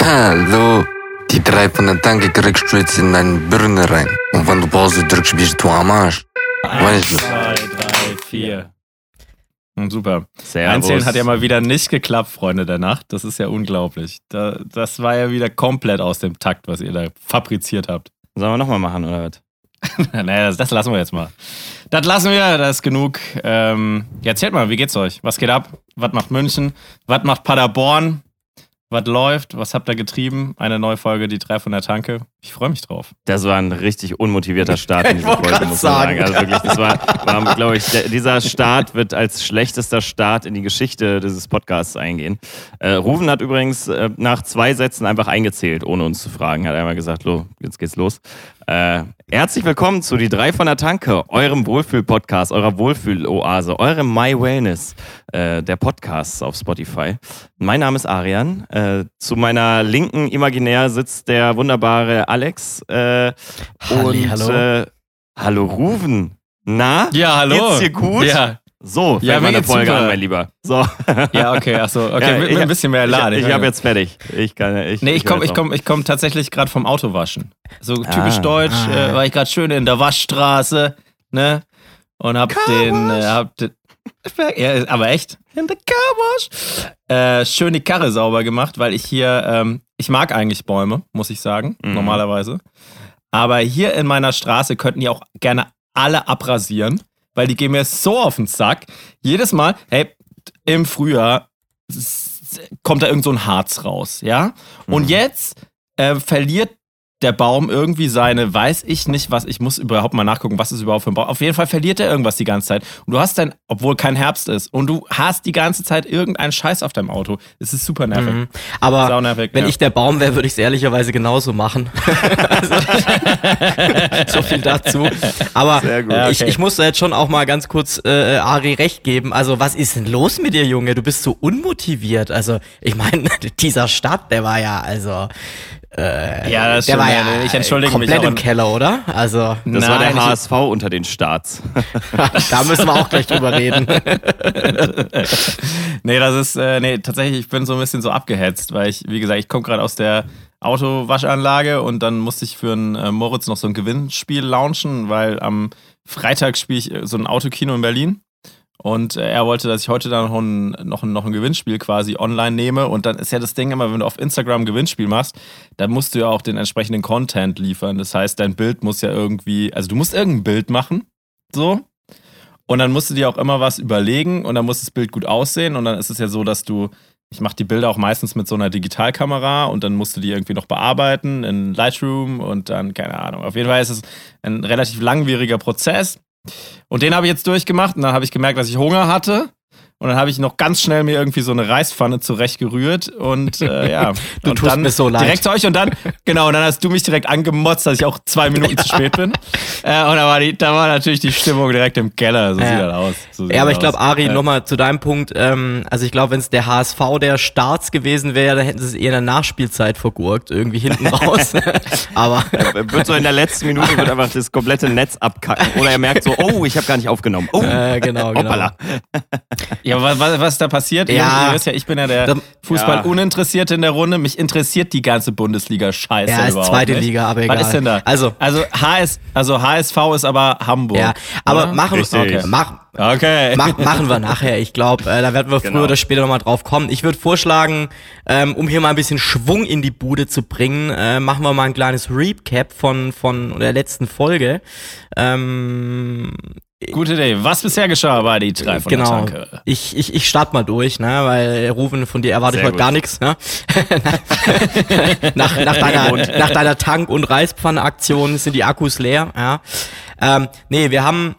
Hallo. Die drei von der Tanke kriegst du jetzt in deine Birne rein. Und wenn du Pause drückst, bist du am Arsch. Eins, zwei, drei, vier. Hm, Super. Servus. Einzählen hat ja mal wieder nicht geklappt, Freunde der Nacht. Das ist ja unglaublich. Da, das war ja wieder komplett aus dem Takt, was ihr da fabriziert habt. Sollen wir nochmal machen, oder was? naja, das, das lassen wir jetzt mal. Das lassen wir, das ist genug. Ähm, ja, erzählt mal, wie geht's euch? Was geht ab? Was macht München? Was macht Paderborn? Was läuft? Was habt ihr getrieben? Eine neue Folge, die drei von der Tanke. Ich freue mich drauf. Das war ein richtig unmotivierter Start in diese Folge, muss man sagen. Also wirklich, das war, war glaube ich, der, dieser Start wird als schlechtester Start in die Geschichte dieses Podcasts eingehen. Äh, Rufen hat übrigens äh, nach zwei Sätzen einfach eingezählt, ohne uns zu fragen. Hat einmal gesagt, lo, jetzt geht's los. Äh, herzlich willkommen zu Die drei von der Tanke, eurem Wohlfühl-Podcast, eurer Wohlfühl-Oase, eurem My Wellness, äh, der Podcasts auf Spotify. Mein Name ist Arian. Äh, zu meiner Linken imaginär sitzt der wunderbare Alex. Äh, Halli, und hallo. Äh, hallo Ruven. Na? Ja, hallo. Geht's dir gut? Ja, So, Ja, meine Folge super. an, mein Lieber. So. ja okay, achso. Okay, Ja, mit, ich mit ein bisschen mehr Ich, Laden. ich habe jetzt fertig. Ich kann, ich, Nee, ich hör komme ich komm, ich komm tatsächlich gerade vom Autowaschen. So typisch Ah. deutsch, Ah. äh, war ich gerade schön in der Waschstraße, ne? Und hab den, äh, hab den, ja, aber echt, in der Carwash, äh, schön die Karre sauber gemacht, weil ich hier, ähm, ich mag eigentlich Bäume, muss ich sagen, Mhm. normalerweise. Aber hier in meiner Straße könnten die auch gerne alle abrasieren, weil die gehen mir so auf den Sack. Jedes Mal, hey, im Frühjahr kommt da irgend so ein Harz raus, ja? Und Mhm. jetzt äh, verliert der Baum irgendwie seine, weiß ich nicht, was, ich muss überhaupt mal nachgucken, was ist überhaupt für ein Baum. Auf jeden Fall verliert er irgendwas die ganze Zeit. Und du hast dann, obwohl kein Herbst ist, und du hast die ganze Zeit irgendeinen Scheiß auf deinem Auto. Es ist super nervig. Mhm. Aber Sau nervig, wenn ja. ich der Baum wäre, würde ich es ehrlicherweise genauso machen. also, so viel dazu. Aber. Ja, okay. ich, ich muss da jetzt schon auch mal ganz kurz äh, Ari recht geben. Also was ist denn los mit dir, Junge? Du bist so unmotiviert. Also ich meine, dieser Start, der war ja also äh, Ja, das der war ja, ich entschuldige mich komplett auch. im Keller, oder? Also Das war Nein, der ich- HSV unter den Starts. da müssen wir auch gleich drüber reden. nee, das ist, äh, nee, tatsächlich, ich bin so ein bisschen so abgehetzt, weil ich, wie gesagt, ich komme gerade aus der Autowaschanlage und dann musste ich für einen äh, Moritz noch so ein Gewinnspiel launchen, weil am Freitag spiele ich äh, so ein Autokino in Berlin. Und äh, er wollte, dass ich heute dann noch ein, noch, ein, noch ein Gewinnspiel quasi online nehme. Und dann ist ja das Ding immer, wenn du auf Instagram ein Gewinnspiel machst, dann musst du ja auch den entsprechenden Content liefern. Das heißt, dein Bild muss ja irgendwie, also du musst irgendein Bild machen. So. Und dann musst du dir auch immer was überlegen und dann muss das Bild gut aussehen. Und dann ist es ja so, dass du, ich mache die Bilder auch meistens mit so einer Digitalkamera und dann musst du die irgendwie noch bearbeiten in Lightroom und dann, keine Ahnung. Auf jeden Fall ist es ein relativ langwieriger Prozess. Und den habe ich jetzt durchgemacht und dann habe ich gemerkt, dass ich Hunger hatte. Und dann habe ich noch ganz schnell mir irgendwie so eine Reispfanne zurechtgerührt und äh, ja. Du und tust dann mir so leid. Direkt zu euch und dann, genau, und dann hast du mich direkt angemotzt, dass ich auch zwei Minuten zu spät bin. Äh, und da war, die, da war natürlich die Stimmung direkt im Keller. So Ja. sieht das aus. So sieht Ja, aber ich glaube. Ari, Ja. nochmal zu deinem Punkt, ähm, also ich glaube, wenn es der HSV der Starts gewesen wäre, dann hätten sie es eher in der Nachspielzeit vergurkt, irgendwie hinten raus. aber wird so in der letzten Minute wird einfach das komplette Netz abkacken. Oder er merkt so, oh, ich habe gar nicht aufgenommen. Oh, äh, genau, genau. hoppala. Ja, was, was, was ist da passiert? Ja. Ihr, wisst ja, ich bin ja der Fußball-Uninteressierte in der Runde. Mich interessiert die ganze Bundesliga-Scheiße Ja, ist überhaupt zweite nicht. Liga, aber egal. Was ist denn da? Also- also, HS, also HSV ist aber Hamburg. Ja, aber oder? machen, okay. mach, Okay. mach, machen wir nachher. Ich glaube, äh, da werden wir früher Genau. oder später nochmal drauf kommen. Ich würde vorschlagen, ähm, um hier mal ein bisschen Schwung in die Bude zu bringen, äh, machen wir mal ein kleines Recap von, von der letzten Folge. Ähm, Gute Idee. Was bisher geschah bei die drei von genau. der Tanke? Ich, ich, ich starte mal durch, ne, weil Rufen, von dir erwarte ich Sehr heute gut. gar nichts, ne? nach, nach, deiner, nach deiner Tank- und Reispfanne-Aktion sind die Akkus leer, ja. Ähm, nee, wir haben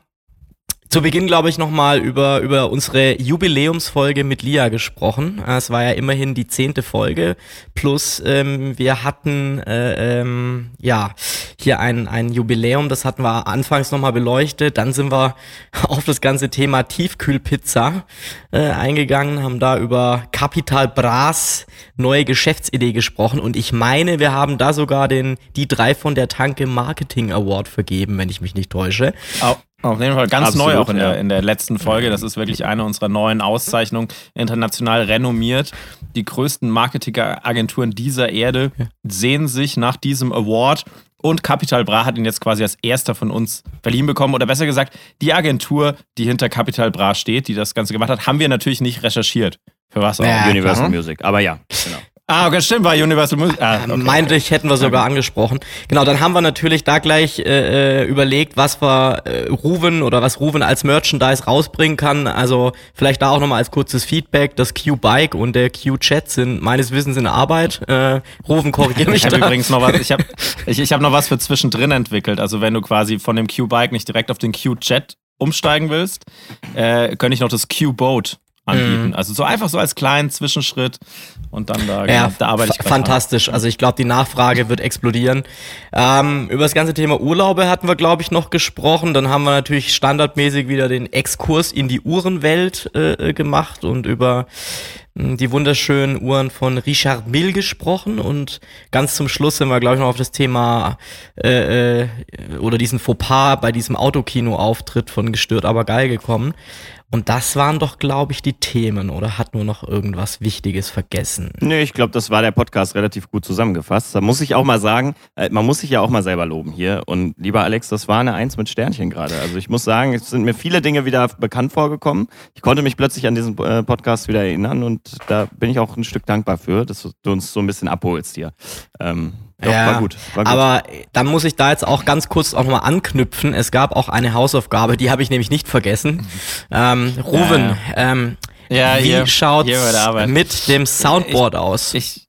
zu Beginn, glaube ich, nochmal über, über unsere Jubiläumsfolge mit Lia gesprochen. Äh, Es war ja immerhin die zehnte Folge. Plus ähm, wir hatten äh, ähm, ja hier ein, ein Jubiläum, das hatten wir anfangs nochmal beleuchtet. Dann sind wir auf das ganze Thema Tiefkühlpizza äh, eingegangen, haben da über Capital Bras neue Geschäftsidee gesprochen. Und ich meine, wir haben da sogar den die drei von der Tanke Marketing Award vergeben, wenn ich mich nicht täusche. Au- Auf jeden Fall ganz Absolut, neu auch in, ja. der, in der letzten Folge. Das ist wirklich eine unserer neuen Auszeichnungen, international renommiert. Die größten Marketingagenturen dieser Erde sehen sich nach diesem Award und Capital Bra hat ihn jetzt quasi als erster von uns verliehen bekommen. Oder besser gesagt, die Agentur, die hinter Capital Bra steht, die das Ganze gemacht hat, haben wir natürlich nicht recherchiert. Für was auch. Ja, Universal klar. Music. Aber ja, genau. Ah, okay, stimmt, war Universal Music. Ah, okay. Meinte ich, hätten wir sogar angesprochen. Genau, dann haben wir natürlich da gleich äh, äh, überlegt, was wir äh, Ruven oder was Ruven als Merchandise rausbringen kann. Also vielleicht da auch nochmal als kurzes Feedback. Das Q-Bike und der Q-Chat sind meines Wissens in Arbeit. Äh, Ruven, korrigiere mich Ich habe übrigens noch was, ich habe ich, ich hab noch was für zwischendrin entwickelt. Also wenn du quasi von dem Q-Bike nicht direkt auf den Q-Jet umsteigen willst, äh, könnte ich noch das Q-Boat anbieten. Mhm. Also so einfach so als kleinen Zwischenschritt und dann da, Ja, genau, da arbeite ich fantastisch. Also ich glaube, die Nachfrage wird explodieren. Ähm, über das ganze Thema Urlaube hatten wir, glaube ich, noch gesprochen. Dann haben wir natürlich standardmäßig wieder den Exkurs in die Uhrenwelt äh, äh, gemacht und über mh, die wunderschönen Uhren von Richard Mill gesprochen. Und ganz zum Schluss sind wir, glaube ich, noch auf das Thema äh, äh, oder diesen Fauxpas bei diesem Autokino-Auftritt von Gestört aber geil gekommen. Und das waren doch, glaube ich, die Themen, oder hat nur noch irgendwas Wichtiges vergessen? Nö, ich glaube, das war der Podcast relativ gut zusammengefasst. Da muss ich auch mal sagen, äh, man muss sich ja auch mal selber loben hier. Und lieber Alex, das war eine Eins mit Sternchen gerade. Also ich muss sagen, es sind mir viele Dinge wieder bekannt vorgekommen. Ich konnte mich plötzlich an diesen äh, Podcast wieder erinnern und da bin ich auch ein Stück dankbar für, dass du uns so ein bisschen abholst hier. Ähm, doch, war gut. War gut. Aber dann muss ich da jetzt auch ganz kurz auch nochmal anknüpfen. Es gab auch eine Hausaufgabe, die habe ich nämlich nicht vergessen. Ähm, Ruven, Ja, Ähm, Ja, wie hier, schaut's hier mit dem Soundboard aus? Ich,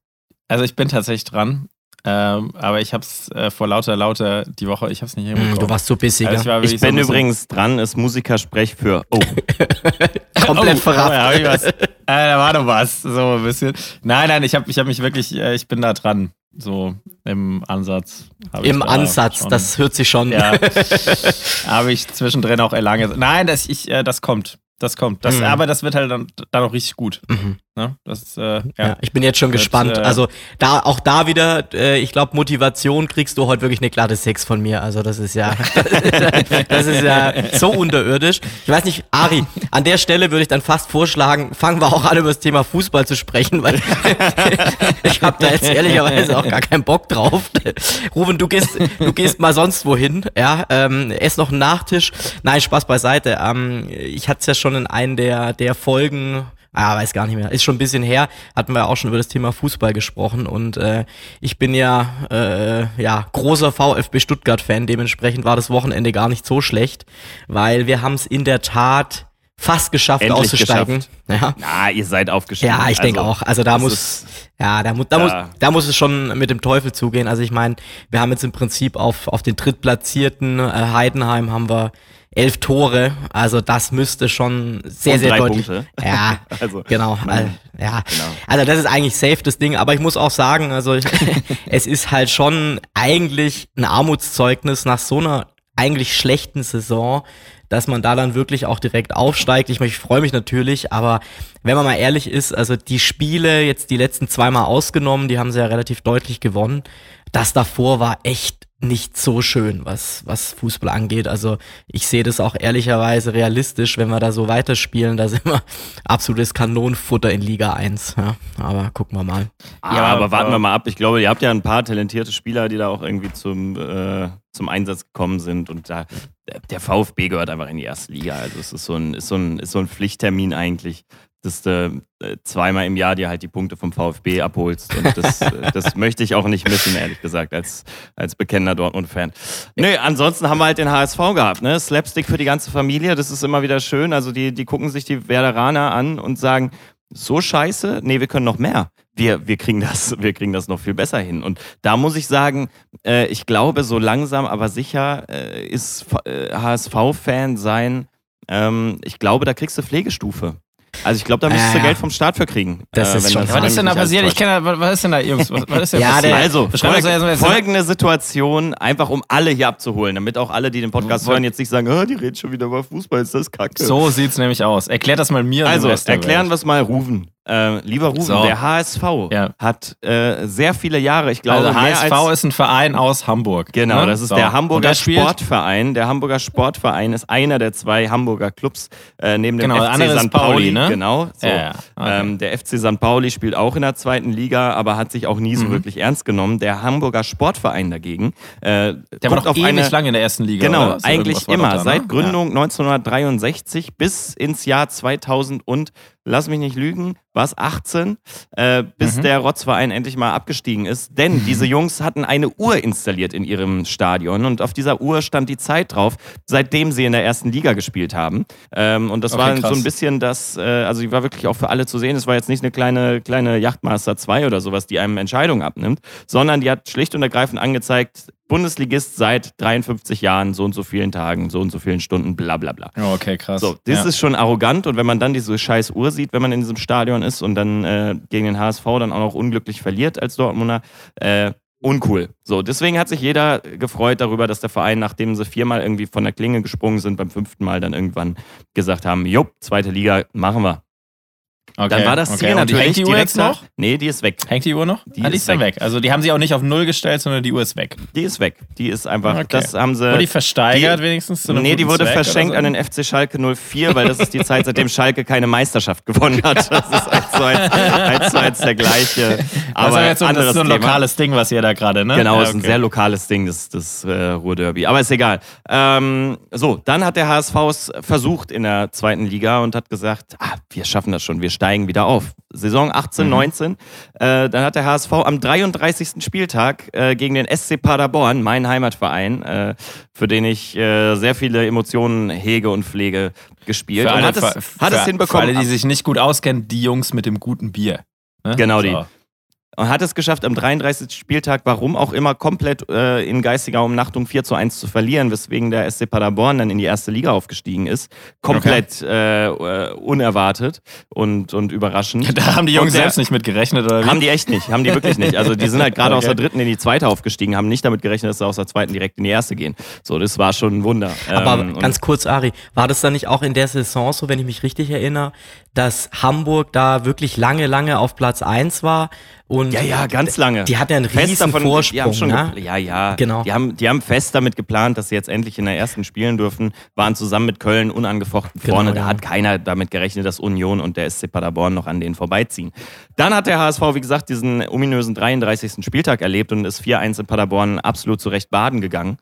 also ich bin tatsächlich dran, ähm, aber ich hab's äh, vor lauter, lauter die Woche, ich hab's nicht Hm, hinbekommen. du warst so busy, Also ich war ich so bin bisschen- übrigens dran, ist Musikersprech für Oh. komplett oh, verrafft. Oh, ja, hab ich äh, da war noch was. So ein bisschen. Nein, nein, ich habe ich hab mich wirklich, äh, ich bin da dran. So im Ansatz. Im da Ansatz, schon- das hört sich schon. Ja. Habe ich zwischendrin auch lange. Nein, das, ich, äh, das kommt. Das kommt. Das, Mhm. Aber das wird halt dann, dann auch richtig gut. Mhm. Ne? Das, äh, ja. Ja, ich bin jetzt schon Wird, gespannt. äh, also da auch da wieder, äh, ich glaube, Motivation kriegst du heute wirklich eine glatte Sechs von mir. Also das ist ja, das ist ja so unterirdisch. Ich weiß nicht, Ari, an der Stelle würde ich dann fast vorschlagen, fangen wir auch an über das Thema Fußball zu sprechen, weil ich habe da jetzt ehrlicherweise auch gar keinen Bock drauf. Ruben, du gehst, du gehst mal sonst wohin, ja, ähm, ess noch einen Nachtisch. Nein, Spaß beiseite. Ähm, ich hatte es ja schon in einen der, der Folgen Ah, weiß gar nicht mehr. Ist schon ein bisschen her. Hatten wir auch schon über das Thema Fußball gesprochen und äh, ich bin ja äh, ja großer VfB Stuttgart-Fan. Dementsprechend war das Wochenende gar nicht so schlecht, weil wir haben es in der Tat fast geschafft Endlich auszusteigen. geschafft. Ja. Na, ihr seid aufgestiegen. Ja, ich denke Also, auch. Also da muss, ist- ja, da, mu da, Ja. muss, da muss es schon mit dem Teufel zugehen. Also ich meine, wir haben jetzt im Prinzip auf, auf den drittplatzierten äh, Heidenheim haben wir elf Tore. Also das müsste schon sehr, Und sehr deutlich. Punkte. Ja, Also, genau. Also, ja, Genau. also das ist eigentlich safe das Ding. Aber ich muss auch sagen, also es ist halt schon eigentlich ein Armutszeugnis nach so einer eigentlich schlechten Saison, dass man da dann wirklich auch direkt aufsteigt. Ich, ich freue mich natürlich, aber wenn man mal ehrlich ist, also die Spiele jetzt die letzten zweimal ausgenommen, die haben sie ja relativ deutlich gewonnen. Das davor war echt nicht so schön, was, was Fußball angeht. Also ich sehe das auch ehrlicherweise realistisch, wenn wir da so weiterspielen, da sind wir absolutes Kanonenfutter in Liga 1. Ja, aber gucken wir mal. Ja, Ja, aber warten aber- wir mal ab. Ich glaube, ihr habt ja ein paar talentierte Spieler, die da auch irgendwie zum, äh, zum Einsatz gekommen sind. Und da, der VfB gehört einfach in die erste Liga. Also es ist so ein, ist so ein, ist so ein Pflichttermin eigentlich, dass du äh, zweimal im Jahr dir halt die Punkte vom VfB abholst. Und das, äh, das möchte ich auch nicht missen, ehrlich gesagt, als, als bekennender Dortmund-Fan. Nö, ansonsten haben wir halt den HSV gehabt, ne? Slapstick für die ganze Familie, das ist immer wieder schön. Also die, die gucken sich die Werderaner an und sagen, so scheiße? Nee, wir können noch mehr. Wir, wir, kriegen das, wir kriegen das noch viel besser hin. Und da muss ich sagen, äh, ich glaube, so langsam, aber sicher äh, ist äh, HSV-Fan sein, ähm, ich glaube, da kriegst du Pflegestufe. Also ich glaube, da müsstest du. Geld vom Staat für kriegen. Das ist wenn schon- Ja, was ist denn da passiert? Ich kenne, was was ist denn da, Jungs? Was, was ist denn Ja, passiert? Also, folg folgende Situation, einfach um alle hier abzuholen, damit auch alle, die den Podcast hören, jetzt nicht sagen, oh, die reden schon wieder über Fußball, ist das kacke. So sieht's nämlich aus. Erklär das mal mir. und also, erklären wir es mal Rufen. Äh, lieber Rufen, So. der HSV Ja. hat äh, sehr viele Jahre, ich glaube, Also HSV als ist ein Verein aus Hamburg. Genau, ne? das ist So. der Hamburger der Sportverein. Der Hamburger Sportverein ist einer der zwei Hamburger Clubs äh, neben dem Genau, FC St. Pauli. Ne? Genau. So. Ja, ja. Okay. Ähm, der FC St. Pauli spielt auch in der zweiten Liga, aber hat sich auch nie Mhm. so wirklich ernst genommen. Der Hamburger Sportverein dagegen. Äh, Der war doch auf ewig eine, lang in der ersten Liga. Genau, eigentlich immer. da, ne? Seit Gründung 1963 bis ins Jahr 2000 und, lass mich nicht lügen, war es 18, äh, bis Mhm. der Rotzverein endlich mal abgestiegen ist. Denn diese Jungs hatten eine Uhr installiert in ihrem Stadion und auf dieser Uhr stand die Zeit drauf, seitdem sie in der ersten Liga gespielt haben. Ähm, und das Okay, war krass. so ein bisschen das, äh, also die war wirklich auch für alle zu sehen. Es war jetzt nicht eine kleine, kleine Yachtmaster 2 oder sowas, die einem Entscheidungen abnimmt, sondern die hat schlicht und ergreifend angezeigt, Bundesligist seit 53 Jahren, so und so vielen Tagen, so und so vielen Stunden, bla bla bla. Oh, okay, krass. So, das ja. ist schon arrogant und wenn man dann diese scheiß Uhr sieht, wenn man in diesem Stadion ist und dann äh, gegen den HSV dann auch noch unglücklich verliert als Dortmunder, äh, uncool. So, deswegen hat sich jeder gefreut darüber, dass der Verein, nachdem sie viermal irgendwie von der Klinge gesprungen sind, beim fünften Mal dann irgendwann gesagt haben, jupp, zweite Liga, machen wir. Okay. Dann war das okay. Ziel Und natürlich Hängt die Uhr jetzt noch? Nee, die ist weg. Hängt die Uhr noch? Die ah, die ist weg. weg. Also die haben sie auch nicht auf Null gestellt, sondern die Uhr ist weg. Die ist weg. Die ist einfach, Okay. das haben sie... Wurde die versteigert die- wenigstens? Zu einem Nee, die wurde Zweck verschenkt oder an so? den FC Schalke 04, weil das ist die Zeit, seitdem Schalke keine Meisterschaft gewonnen hat. Das ist eins zu eins, eins, zu eins der gleiche. Aber das ist jetzt so, das ist so ein Thema. lokales Ding, was ihr da gerade, ne? Genau, ja, ist ein okay. sehr lokales Ding, das, das äh, Ruhrderby. Aber ist egal. Ähm, so, dann hat der HSV es versucht in der zweiten Liga und hat gesagt, ah, wir schaffen das schon, wir steigen wieder auf. Saison 18, Mhm. 19. Äh, dann hat der HSV am 33. Spieltag äh, gegen den SC Paderborn, meinen Heimatverein, äh, für den ich äh, sehr viele Emotionen hege und pflege, gespielt. Für und alle, hat es, für, hat für, es hinbekommen. Für alle, die sich nicht gut auskennen, die Jungs mit dem guten Bier. Ne? Genau die. Und hat es geschafft, am 33. Spieltag, warum auch immer, komplett äh, in geistiger Umnachtung 4 zu 1 zu verlieren, weswegen der SC Paderborn dann in die erste Liga aufgestiegen ist. Komplett äh, äh, unerwartet und, und überraschend. Da haben die Jungs der- selbst nicht mit gerechnet, oder wie? Haben die echt nicht, haben die wirklich nicht. Also die sind halt gerade aus Okay. der dritten in die zweite aufgestiegen, haben nicht damit gerechnet, dass sie aus der zweiten direkt in die erste gehen. So, das war schon ein Wunder. Aber Ähm, ganz kurz, Ari, war das dann nicht auch in der Saison so, wenn ich mich richtig erinnere, dass Hamburg da wirklich lange, lange auf Platz 1 war und Ja, ja, ganz lange. die hat ja einen Fest riesen davon- die haben Vorsprung, schon ne? Ja, ja. Genau. Die haben, die haben fest damit geplant, dass sie jetzt endlich in der ersten spielen dürfen, waren zusammen mit Köln unangefochten Genau, vorne. Da ja. hat keiner damit gerechnet, dass Union und der SC Paderborn noch an denen vorbeiziehen. Dann hat der HSV, wie gesagt, diesen ominösen 33. Spieltag erlebt und ist 4-1 in Paderborn absolut zurecht baden gegangen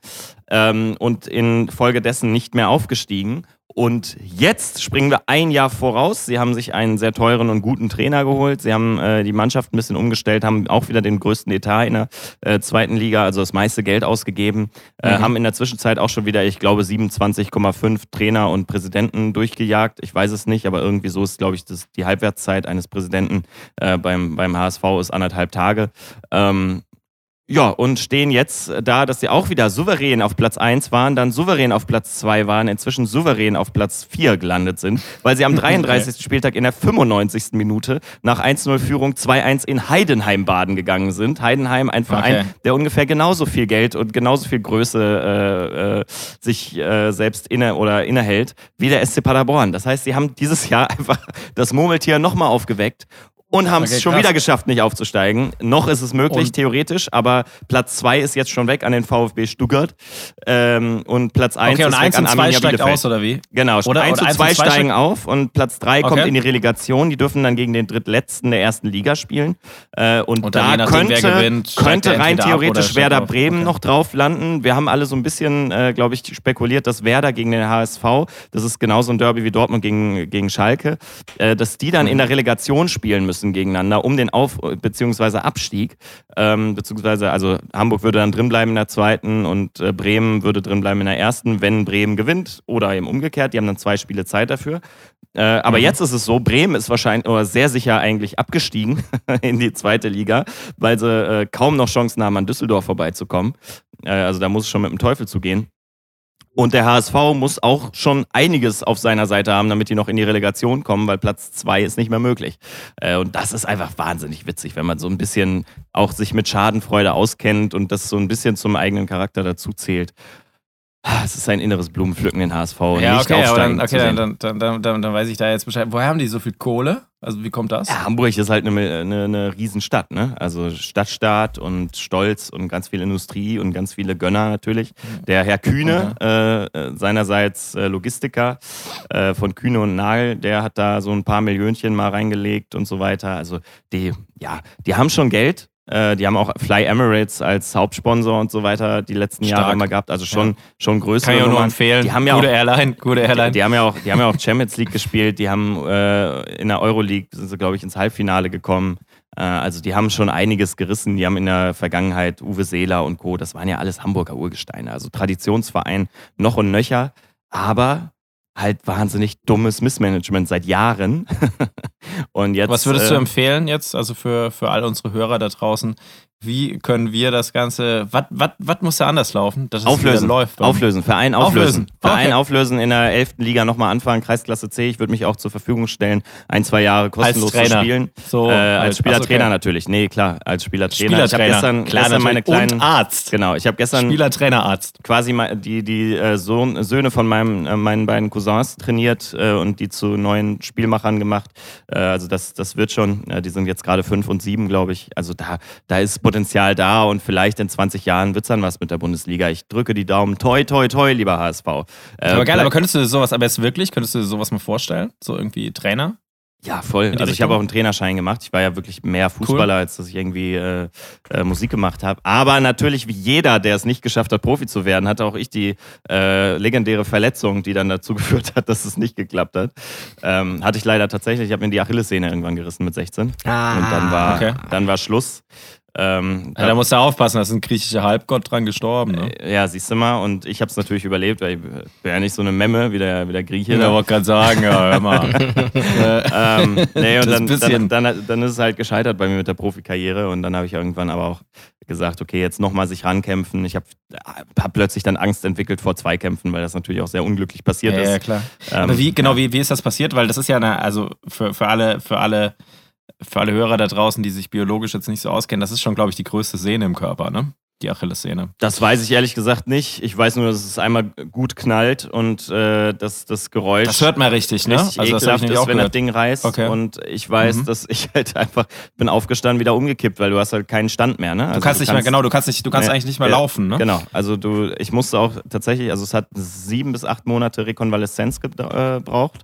ähm, und infolgedessen nicht mehr aufgestiegen. Und jetzt springen wir ein Jahr voraus. Sie haben sich einen sehr teuren und guten Trainer geholt. Sie haben äh, die Mannschaft ein bisschen umgestellt, haben auch wieder den größten Etat in der äh, zweiten Liga, also das meiste Geld ausgegeben. Äh, haben in der Zwischenzeit auch schon wieder, ich glaube, 27,5 Trainer und Präsidenten durchgejagt. Ich weiß es nicht, aber irgendwie so ist, glaube ich, das, die Halbwertszeit eines Präsidenten äh, beim, beim HSV ist anderthalb Tage. Ähm, ja, und stehen jetzt da, dass sie auch wieder souverän auf Platz 1 waren, dann souverän auf Platz 2 waren, inzwischen souverän auf Platz 4 gelandet sind, weil sie am 33. Spieltag in der 95. Minute nach 1-0-Führung 2-1 in Heidenheim baden gegangen sind. Heidenheim, ein Verein, Okay. der ungefähr genauso viel Geld und genauso viel Größe äh, äh, sich äh, selbst inne oder innehält wie der SC Paderborn. Das heißt, sie haben dieses Jahr einfach das Murmeltier nochmal aufgeweckt und haben es Okay, schon wieder geschafft, nicht aufzusteigen. Noch ist es möglich, Und- theoretisch, aber Platz 2 ist jetzt schon weg an den VfB Stuttgart. Ähm, und Platz 1 Okay, und ist 1 weg an und 2 Arminia steigt Bielefeld. aus, oder wie? Genau, Oder- 1 oder und eins 2 und zwei steigen auf und Platz 3 kommt Okay. in die Relegation. Die dürfen dann gegen den drittletzten der ersten Liga spielen. Äh, und, Und da könnte, gewinnt, könnte rein theoretisch Werder auf. Bremen noch drauf landen. Wir haben alle so ein bisschen, äh, glaube ich, spekuliert, dass Werder gegen den HSV, das ist genauso ein Derby wie Dortmund gegen, gegen Schalke, äh, dass die dann in der Relegation spielen müssen gegeneinander, um den Auf- bzw. Abstieg. Ähm, beziehungsweise, also Hamburg würde dann drinbleiben in der zweiten und äh, Bremen würde drinbleiben in der ersten, wenn Bremen gewinnt oder eben umgekehrt. Die haben dann zwei Spiele Zeit dafür. Äh, aber Mhm. jetzt ist es so, Bremen ist wahrscheinlich oder sehr sicher eigentlich abgestiegen in die zweite Liga, weil sie äh, kaum noch Chancen haben, an Düsseldorf vorbeizukommen. Äh, also da muss es schon mit dem Teufel zugehen. Und der HSV muss auch schon einiges auf seiner Seite haben, damit die noch in die Relegation kommen, weil Platz zwei ist nicht mehr möglich. Äh, und das ist einfach wahnsinnig witzig, wenn man so ein bisschen auch sich mit Schadenfreude auskennt und das so ein bisschen zum eigenen Charakter dazu zählt. Ah, Es ist ein inneres Blumenpflücken, den HSV Ja, nicht okay, aufsteigen dann, zu okay dann, dann, dann, dann weiß ich da jetzt Bescheid. Woher haben die so viel Kohle? Also wie kommt das? Ja, Hamburg ist halt eine, eine, eine Riesenstadt, ne? Also Stadtstaat und Stolz und ganz viel Industrie und ganz viele Gönner natürlich. Der Herr Kühne, äh, äh, seinerseits äh, Logistiker äh, von Kühne und Nagel, der hat da so ein paar Millionchen mal reingelegt und so weiter. Also die, ja, die haben schon Geld. Äh, die haben auch Fly Emirates als Hauptsponsor und so weiter die letzten Jahre Stark. immer gehabt. Also schon, schon größere Kann ich auch nur empfehlen. Die haben ja gute auch, Airline, gute Airline. die, die, haben ja auch, die haben ja auch Champions League gespielt, die haben äh, in der Euroleague sind sie, glaube ich, ins Halbfinale gekommen. Äh, also die haben schon einiges gerissen. Die haben in der Vergangenheit Uwe Seeler und Co., das waren ja alles Hamburger Urgesteine. Also Traditionsverein noch und nöcher, aber halt wahnsinnig dummes Missmanagement seit Jahren. und jetzt, Was würdest du äh, empfehlen jetzt, also für, für all unsere Hörer da draußen? Wie können wir das Ganze, was muss da anders laufen, dass es Auflösen, läuft? auflösen, Verein auflösen. Auflösen. Verein Okay. auflösen, in der 11. Liga nochmal anfangen, Kreisklasse C. Ich würde mich auch zur Verfügung stellen, ein, zwei Jahre kostenlos Trainer. zu spielen. So, äh, als Spielertrainer ach, okay. natürlich. Nee, klar, als Spielertrainer. Ich habe Spielertrainer. gestern, Klar, gestern meine kleinen. Und Arzt. Genau, ich habe gestern Spielertrainerarzt. quasi die, die äh, Sohn, Söhne von meinem, äh, meinen beiden Cousins trainiert äh, und die zu neuen Spielmachern gemacht. Äh, also das, das wird schon. Die sind jetzt gerade fünf und sieben, glaube ich. Also da, da ist Potenzial da und vielleicht in 20 Jahren wird es dann was mit der Bundesliga. Ich drücke die Daumen. Toi, toi, toi, lieber HSV. Äh, Aber geil, aber könntest du sowas, aber jetzt wirklich, könntest du sowas mal vorstellen? So irgendwie Trainer? Ja, voll. Also ich Richtung? habe auch einen Trainerschein gemacht. Ich war ja wirklich mehr Fußballer, als dass ich irgendwie äh, äh, Musik gemacht habe. Aber natürlich, wie jeder, der es nicht geschafft hat, Profi zu werden, hatte auch ich die äh, legendäre Verletzung, die dann dazu geführt hat, dass es nicht geklappt hat. Ähm, hatte ich leider tatsächlich. Ich habe mir die Achillessehne irgendwann gerissen mit 16. Ah, Und dann war, okay. dann war Schluss. Ähm, Ja, da musst du aufpassen, da ist ein griechischer Halbgott dran gestorben. Ne? ja, siehst du mal. Und ich habe es natürlich überlebt, weil ich bin ja nicht so eine Memme wie der, wie der Grieche. Ja, wollte gerade sagen, ja, hör mal. ähm, nee, und dann, dann, dann, dann ist es halt gescheitert bei mir mit der Profikarriere und dann habe ich irgendwann aber auch gesagt, okay, jetzt nochmal sich rankämpfen. Ich habe hab plötzlich dann Angst entwickelt vor Zweikämpfen, weil das natürlich auch sehr unglücklich passiert ja, ist. ja, klar. Ähm, Aber wie, genau, wie, wie ist das passiert? Weil das ist ja eine, also für, für alle, für alle, für alle Hörer da draußen, die sich biologisch jetzt nicht so auskennen, das ist schon, glaube ich, die größte Sehne im Körper, ne? Die Achillessehne. Das weiß ich ehrlich gesagt nicht. Ich weiß nur, dass es einmal gut knallt und äh, dass das Geräusch Das hört man richtig, ne? richtig Also das ekelhaft ist, auch wenn das. Ding reißt. Okay. Und ich weiß, Mhm. dass ich halt einfach bin aufgestanden, wieder umgekippt, weil du hast halt keinen Stand mehr. Ne? Du kannst nicht mehr, genau, du kannst nicht, du kannst Nee, eigentlich nicht mehr ja, laufen, ne? Genau, also du, ich musste auch tatsächlich, also es hat sieben bis acht Monate Rekonvaleszenz gebraucht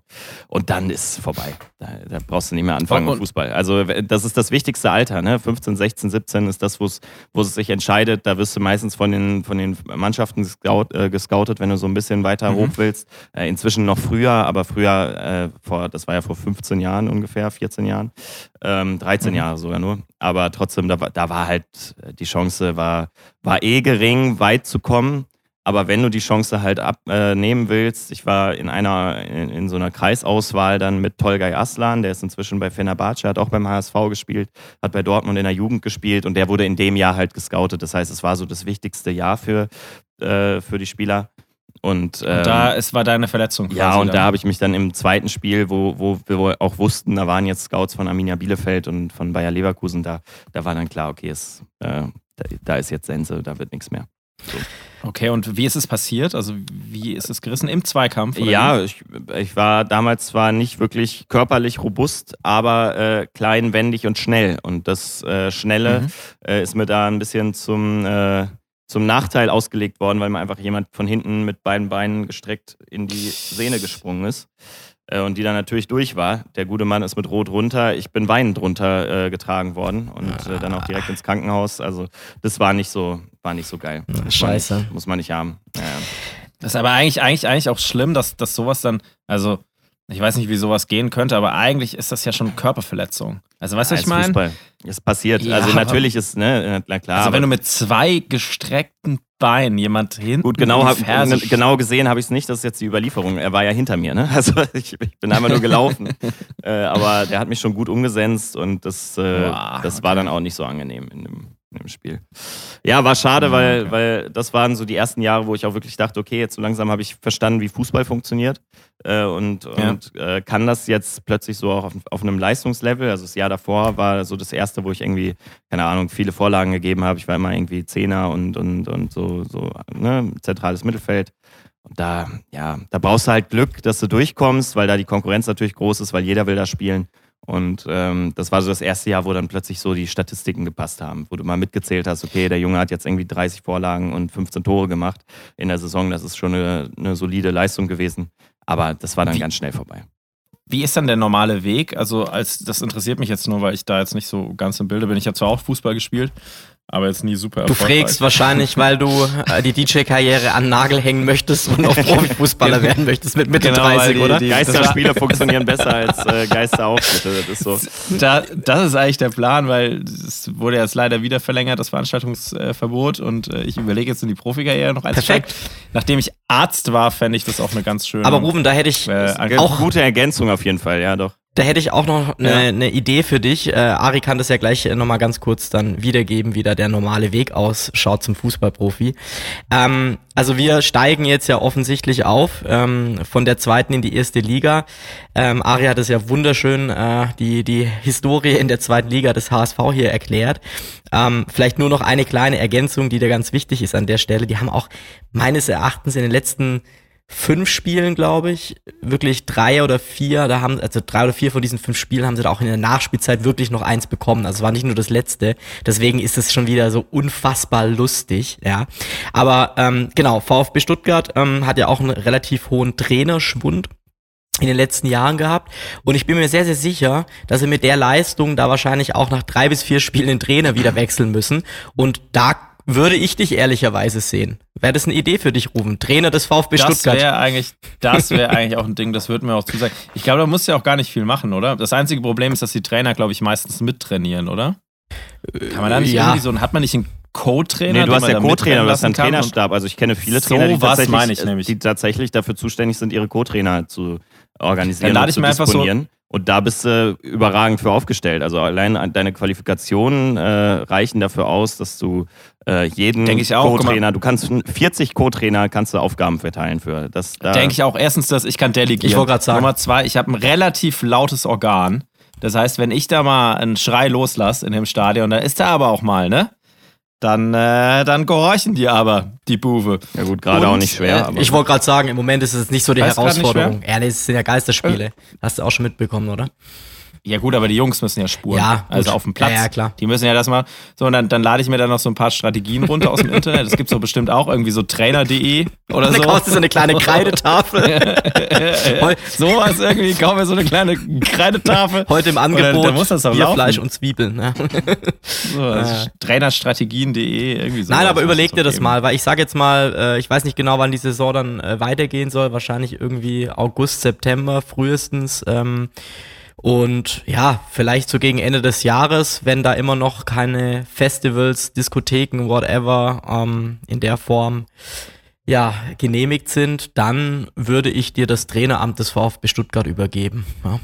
und dann ist es vorbei. Da, da brauchst du nicht mehr anfangen Und- mit Fußball. Also das ist das wichtigste Alter, ne? 15, 16, 17 ist das, wo es wo es sich entscheidet. Da wirst du meistens von den, von den Mannschaften gescout, äh, gescoutet, wenn du so ein bisschen weiter Mhm. hoch willst. Äh, inzwischen noch früher, aber früher, äh, vor, das war ja vor 15 Jahren ungefähr, 14 Jahren, ähm, 13 Mhm. Jahre sogar nur. Aber trotzdem, da, war- da war halt, äh, die Chance war, war eh gering, weit zu kommen. Aber wenn du die Chance halt abnehmen äh, willst, ich war in einer, in, in so einer Kreisauswahl dann mit Tolgay Aslan, der ist inzwischen bei Fenerbahce, hat auch beim HSV gespielt, hat bei Dortmund in der Jugend gespielt und der wurde in dem Jahr halt gescoutet. Das heißt, es war so das wichtigste Jahr für, äh, für die Spieler. Und, ähm, Und da es war deine Verletzung. ja, und da habe ich mich dann im zweiten Spiel, wo, wo wir auch wussten, da waren jetzt Scouts von Arminia Bielefeld und von Bayer Leverkusen, da, da war dann klar, okay, es, äh, da, da ist jetzt Sense, da wird nichts mehr. Okay, und wie ist es passiert? Also, wie ist es gerissen? Im Zweikampf? Ja, ich, ich war damals zwar nicht wirklich körperlich robust, aber äh, klein, wendig und schnell. Und das äh, Schnelle Mhm. äh, ist mir da ein bisschen zum, äh, zum Nachteil ausgelegt worden, weil mir einfach jemand von hinten mit beiden Beinen gestreckt in die Sehne gesprungen ist. Äh, und die dann natürlich durch war. Der gute Mann ist mit Rot runter, ich bin weinend runter äh, getragen worden und äh, dann auch direkt ins Krankenhaus. Also das war nicht so, war nicht so geil. Muss man scheiße. Nicht, muss man nicht haben. Ja, ja. Das ist aber eigentlich, eigentlich, eigentlich auch schlimm, dass, dass sowas dann, also ich weiß nicht, wie sowas gehen könnte, aber eigentlich ist das ja schon Körperverletzung. Also weißt du, was Ja, ich ist meine? Fußball. Es passiert. Ja, also natürlich ist, ne, na klar. Also aber wenn du mit zwei gestreckten Beinen jemand hinten gut, genau, hab, genau gesehen habe ich es nicht. Das ist jetzt die Überlieferung. Er war ja hinter mir, ne? Also ich, ich bin einmal nur gelaufen. äh, aber der hat mich schon gut umgesenzt und das, äh, Boah, das war dann auch nicht so angenehm in dem, in dem Spiel. Ja, war schade, weil, okay. weil das waren so die ersten Jahre, wo ich auch wirklich dachte, okay, jetzt so langsam habe ich verstanden, wie Fußball funktioniert äh, und, Ja. und äh, kann das jetzt plötzlich so auch auf, auf einem Leistungslevel. Also das Jahr davor war so das erste, wo ich irgendwie, keine Ahnung, viele Vorlagen gegeben habe. Ich war immer irgendwie Zehner und, und, und so, so ne, zentrales Mittelfeld. Und da, ja, da brauchst du halt Glück, dass du durchkommst, weil da die Konkurrenz natürlich groß ist, weil jeder will da spielen. Und ähm, das war so das erste Jahr, wo dann plötzlich so die Statistiken gepasst haben, wo du mal mitgezählt hast, okay, der Junge hat jetzt irgendwie 30 Vorlagen und 15 Tore gemacht in der Saison. Das ist schon eine, eine solide Leistung gewesen. Aber das war dann Wie- ganz schnell vorbei. Wie ist dann der normale Weg? Also, als das interessiert mich jetzt nur, weil ich da jetzt nicht so ganz im Bilde bin. Ich habe zwar auch Fußball gespielt, aber jetzt nie super Du frägst wahrscheinlich, weil du äh, die DJ-Karriere an den Nagel hängen möchtest und auf Profifußballer werden möchtest mit Mitte Genau, weil 30, die- oder? die- Geisterspiele funktionieren besser als äh, Geisterauftritte. Das ist so. Da, das ist eigentlich der Plan, weil es wurde jetzt leider wieder verlängert, das Veranstaltungsverbot. Und äh, ich überlege jetzt in die Profikarriere noch einzusteigen. Perfekt. Nachdem ich Arzt war, fände ich das auch eine ganz schöne. Aber Ruben, da hätte ich, äh, Auch Auch- gute Ergänzung auf jeden Fall, ja doch. Da hätte ich auch noch eine, Ja. eine Idee für dich. Äh, Ari kann das ja gleich äh, nochmal ganz kurz dann wiedergeben, wie da der normale Weg ausschaut zum Fußballprofi. Ähm, also wir steigen jetzt ja offensichtlich auf ähm, von der zweiten in die erste Liga. Ähm, Ari hat es ja wunderschön äh, die, die Historie in der zweiten Liga des HSV hier erklärt. Ähm, vielleicht nur noch eine kleine Ergänzung, die da ganz wichtig ist an der Stelle. Die haben auch meines Erachtens in den letzten fünf Spielen, glaube ich, wirklich drei oder vier, da haben, also drei oder vier von diesen fünf Spielen haben sie da auch in der Nachspielzeit wirklich noch eins bekommen. Also es war nicht nur das letzte. Deswegen ist es schon wieder so unfassbar lustig, ja. Aber ähm, genau, VfB Stuttgart ähm, hat ja auch einen relativ hohen Trainerschwund in den letzten Jahren gehabt. Und ich bin mir sehr, sehr sicher, dass sie mit der Leistung da wahrscheinlich auch nach drei bis vier Spielen den Trainer wieder wechseln müssen. Und da würde ich dich ehrlicherweise sehen. Wäre das eine Idee für dich, Rufen? Trainer des VfB das Stuttgart. wäre eigentlich, das wäre eigentlich auch ein Ding, das würde mir auch zusagen. Ich glaube, da musst du ja auch gar nicht viel machen, oder? Das einzige Problem ist, dass die Trainer, glaube ich, meistens mittrainieren, oder? Kann man da nicht ja. irgendwie so, hat man nicht einen Co-Trainer? Nee, du hast ja Co-Trainer, du hast einen Trainerstab. Also ich kenne viele So Trainer, die, tatsächlich, meine ich nämlich. die tatsächlich dafür zuständig sind, ihre Co-Trainer zu organisieren Dann lade und ich zu mir einfach so- disponieren. Und da bist du überragend für aufgestellt. Also allein deine Qualifikationen äh, reichen dafür aus, dass du äh, jeden. Co-Trainer, du kannst 40 Co-Trainer kannst du Aufgaben verteilen für. Das, da, Denke ich auch erstens, dass ich kann delegieren. Ich wollte grad sagen. Nummer zwei, ich habe ein relativ lautes Organ. Das heißt, wenn ich da mal einen Schrei loslasse in dem Stadion, dann ist da aber auch mal, ne? Dann, äh, dann gehorchen die aber, die Buwe. Ja gut, gerade auch nicht schwer. äh, aber Ich wollte gerade sagen, im Moment ist es nicht so die Herausforderung. Nee, es sind ja Geisterspiele. Hast du auch schon mitbekommen, oder? Ja gut, aber die Jungs müssen ja spuren. Ja, gut. Also auf dem Platz. Ja, ja, klar. Die müssen ja das mal. So, und dann, dann lade ich mir dann noch so ein paar Strategien runter aus dem Internet. Das gibt's doch bestimmt auch irgendwie so trainer.de oder Da so. kaufst du so eine kleine Kreidetafel. Heu- Sowas irgendwie, kauf mir so eine kleine Kreidetafel. Heute im Angebot dann muss das doch Bierfleisch laufen. und Zwiebeln. Ne? So, also Trainerstrategien.de, irgendwie so. Nein, aber überleg dir das mal, weil ich sage jetzt mal, äh, ich weiß nicht genau, wann die Saison dann äh, weitergehen soll. Wahrscheinlich irgendwie August, September frühestens. Ähm, und ja, vielleicht so gegen Ende des Jahres, wenn da immer noch keine Festivals, Diskotheken, whatever ähm, in der Form ja, genehmigt sind, dann würde ich dir das Traineramt des VfB Stuttgart übergeben. Ja.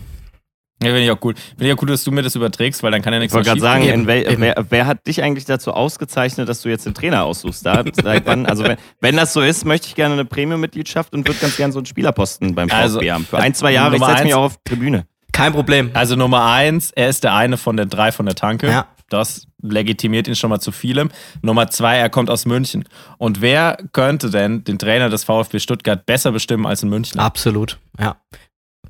Ja, finde ich auch gut. Finde ich auch gut, dass du mir das überträgst, weil dann kann ja Ich nichts wollte mehr gerade sagen, wel, wer, wer hat dich eigentlich dazu ausgezeichnet, dass du jetzt den Trainer aussuchst? Da, seit wann, also wenn, wenn das so ist, möchte ich gerne eine Premium-Mitgliedschaft und würde ganz gerne so einen Spielerposten beim VfB Also, haben. Für ein, zwei Jahre, ich Nummer setze mich auch auf die Tribüne. Kein Problem. Also Nummer eins, er ist der eine von den drei von der Tanke. Ja. Das legitimiert ihn schon mal zu vielem. Nummer zwei, er kommt aus München. Und wer könnte denn den Trainer des VfB Stuttgart besser bestimmen als in München? Absolut. Ja.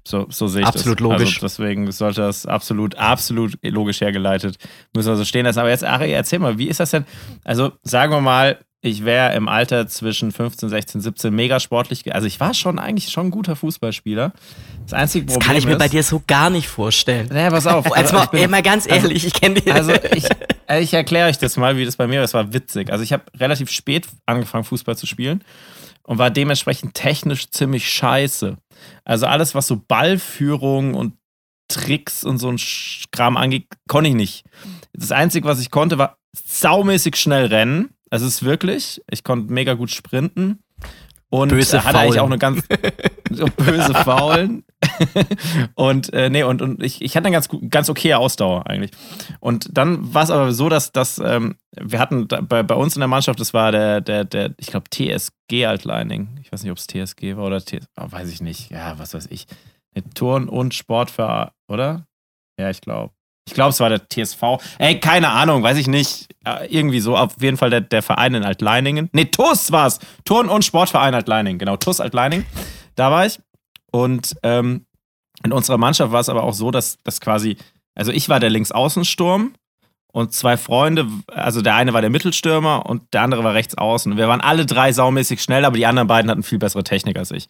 So, so sehe ich Absolut das. logisch. Also deswegen sollte das absolut, absolut logisch hergeleitet. Müssen wir so stehen lassen. Aber jetzt, Ari, erzähl mal, wie ist das denn? Also sagen wir mal, ich wäre im Alter zwischen 15, 16, 17 mega sportlich. Also ich war schon eigentlich schon ein guter Fußballspieler. Das einzige Das Problem kann ich mir ist, bei dir so gar nicht vorstellen. Naja, pass auf. Als Also mal, ich bin- ey, mal ganz also- ehrlich, ich kenne die. also ich, äh, ich erkläre euch das mal, wie das bei mir war. Es war witzig. Also ich habe relativ spät angefangen, Fußball zu spielen und war dementsprechend technisch ziemlich scheiße. Also alles, was so Ballführung und Tricks und so ein Kram angeht, konnte ich nicht. Das Einzige, was ich konnte, war saumäßig schnell rennen. Also es ist wirklich, ich konnte mega gut sprinten. Und Böse hatte eigentlich Faulen. auch eine ganz so böse Faulen. und äh, nee, und, und ich, ich hatte eine ganz, ganz okay Ausdauer eigentlich. Und dann war es aber so, dass, dass ähm, wir hatten bei, bei uns in der Mannschaft, das war der, der, der ich glaube, TSG Altleining. Ich weiß nicht, ob es TSG war oder TSG, oh, weiß ich nicht. Ja, was weiß ich. Turn- und Sportverein, oder? Ja, ich glaube. Ich glaube, es war der TSV. Ey, keine Ahnung, weiß ich nicht. Ja, irgendwie so. Auf jeden Fall der, der Verein in Altleiningen. Nee, TUS war es. Turn- und Sportverein Altleiningen. Genau, TUS Altleiningen. Da war ich. Und ähm, In unserer Mannschaft war es aber auch so, dass, dass quasi, also ich war der Linksaußensturm und zwei Freunde, also der eine war der Mittelstürmer und der andere war rechts außen. Wir waren alle drei saumäßig schnell, aber die anderen beiden hatten viel bessere Technik als ich.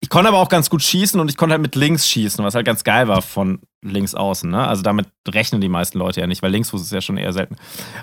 Ich konnte aber auch ganz gut schießen und ich konnte halt mit links schießen, was halt ganz geil war von links außen. Ne? Also damit rechnen die meisten Leute ja nicht, weil Linksfuß ist ja schon eher selten.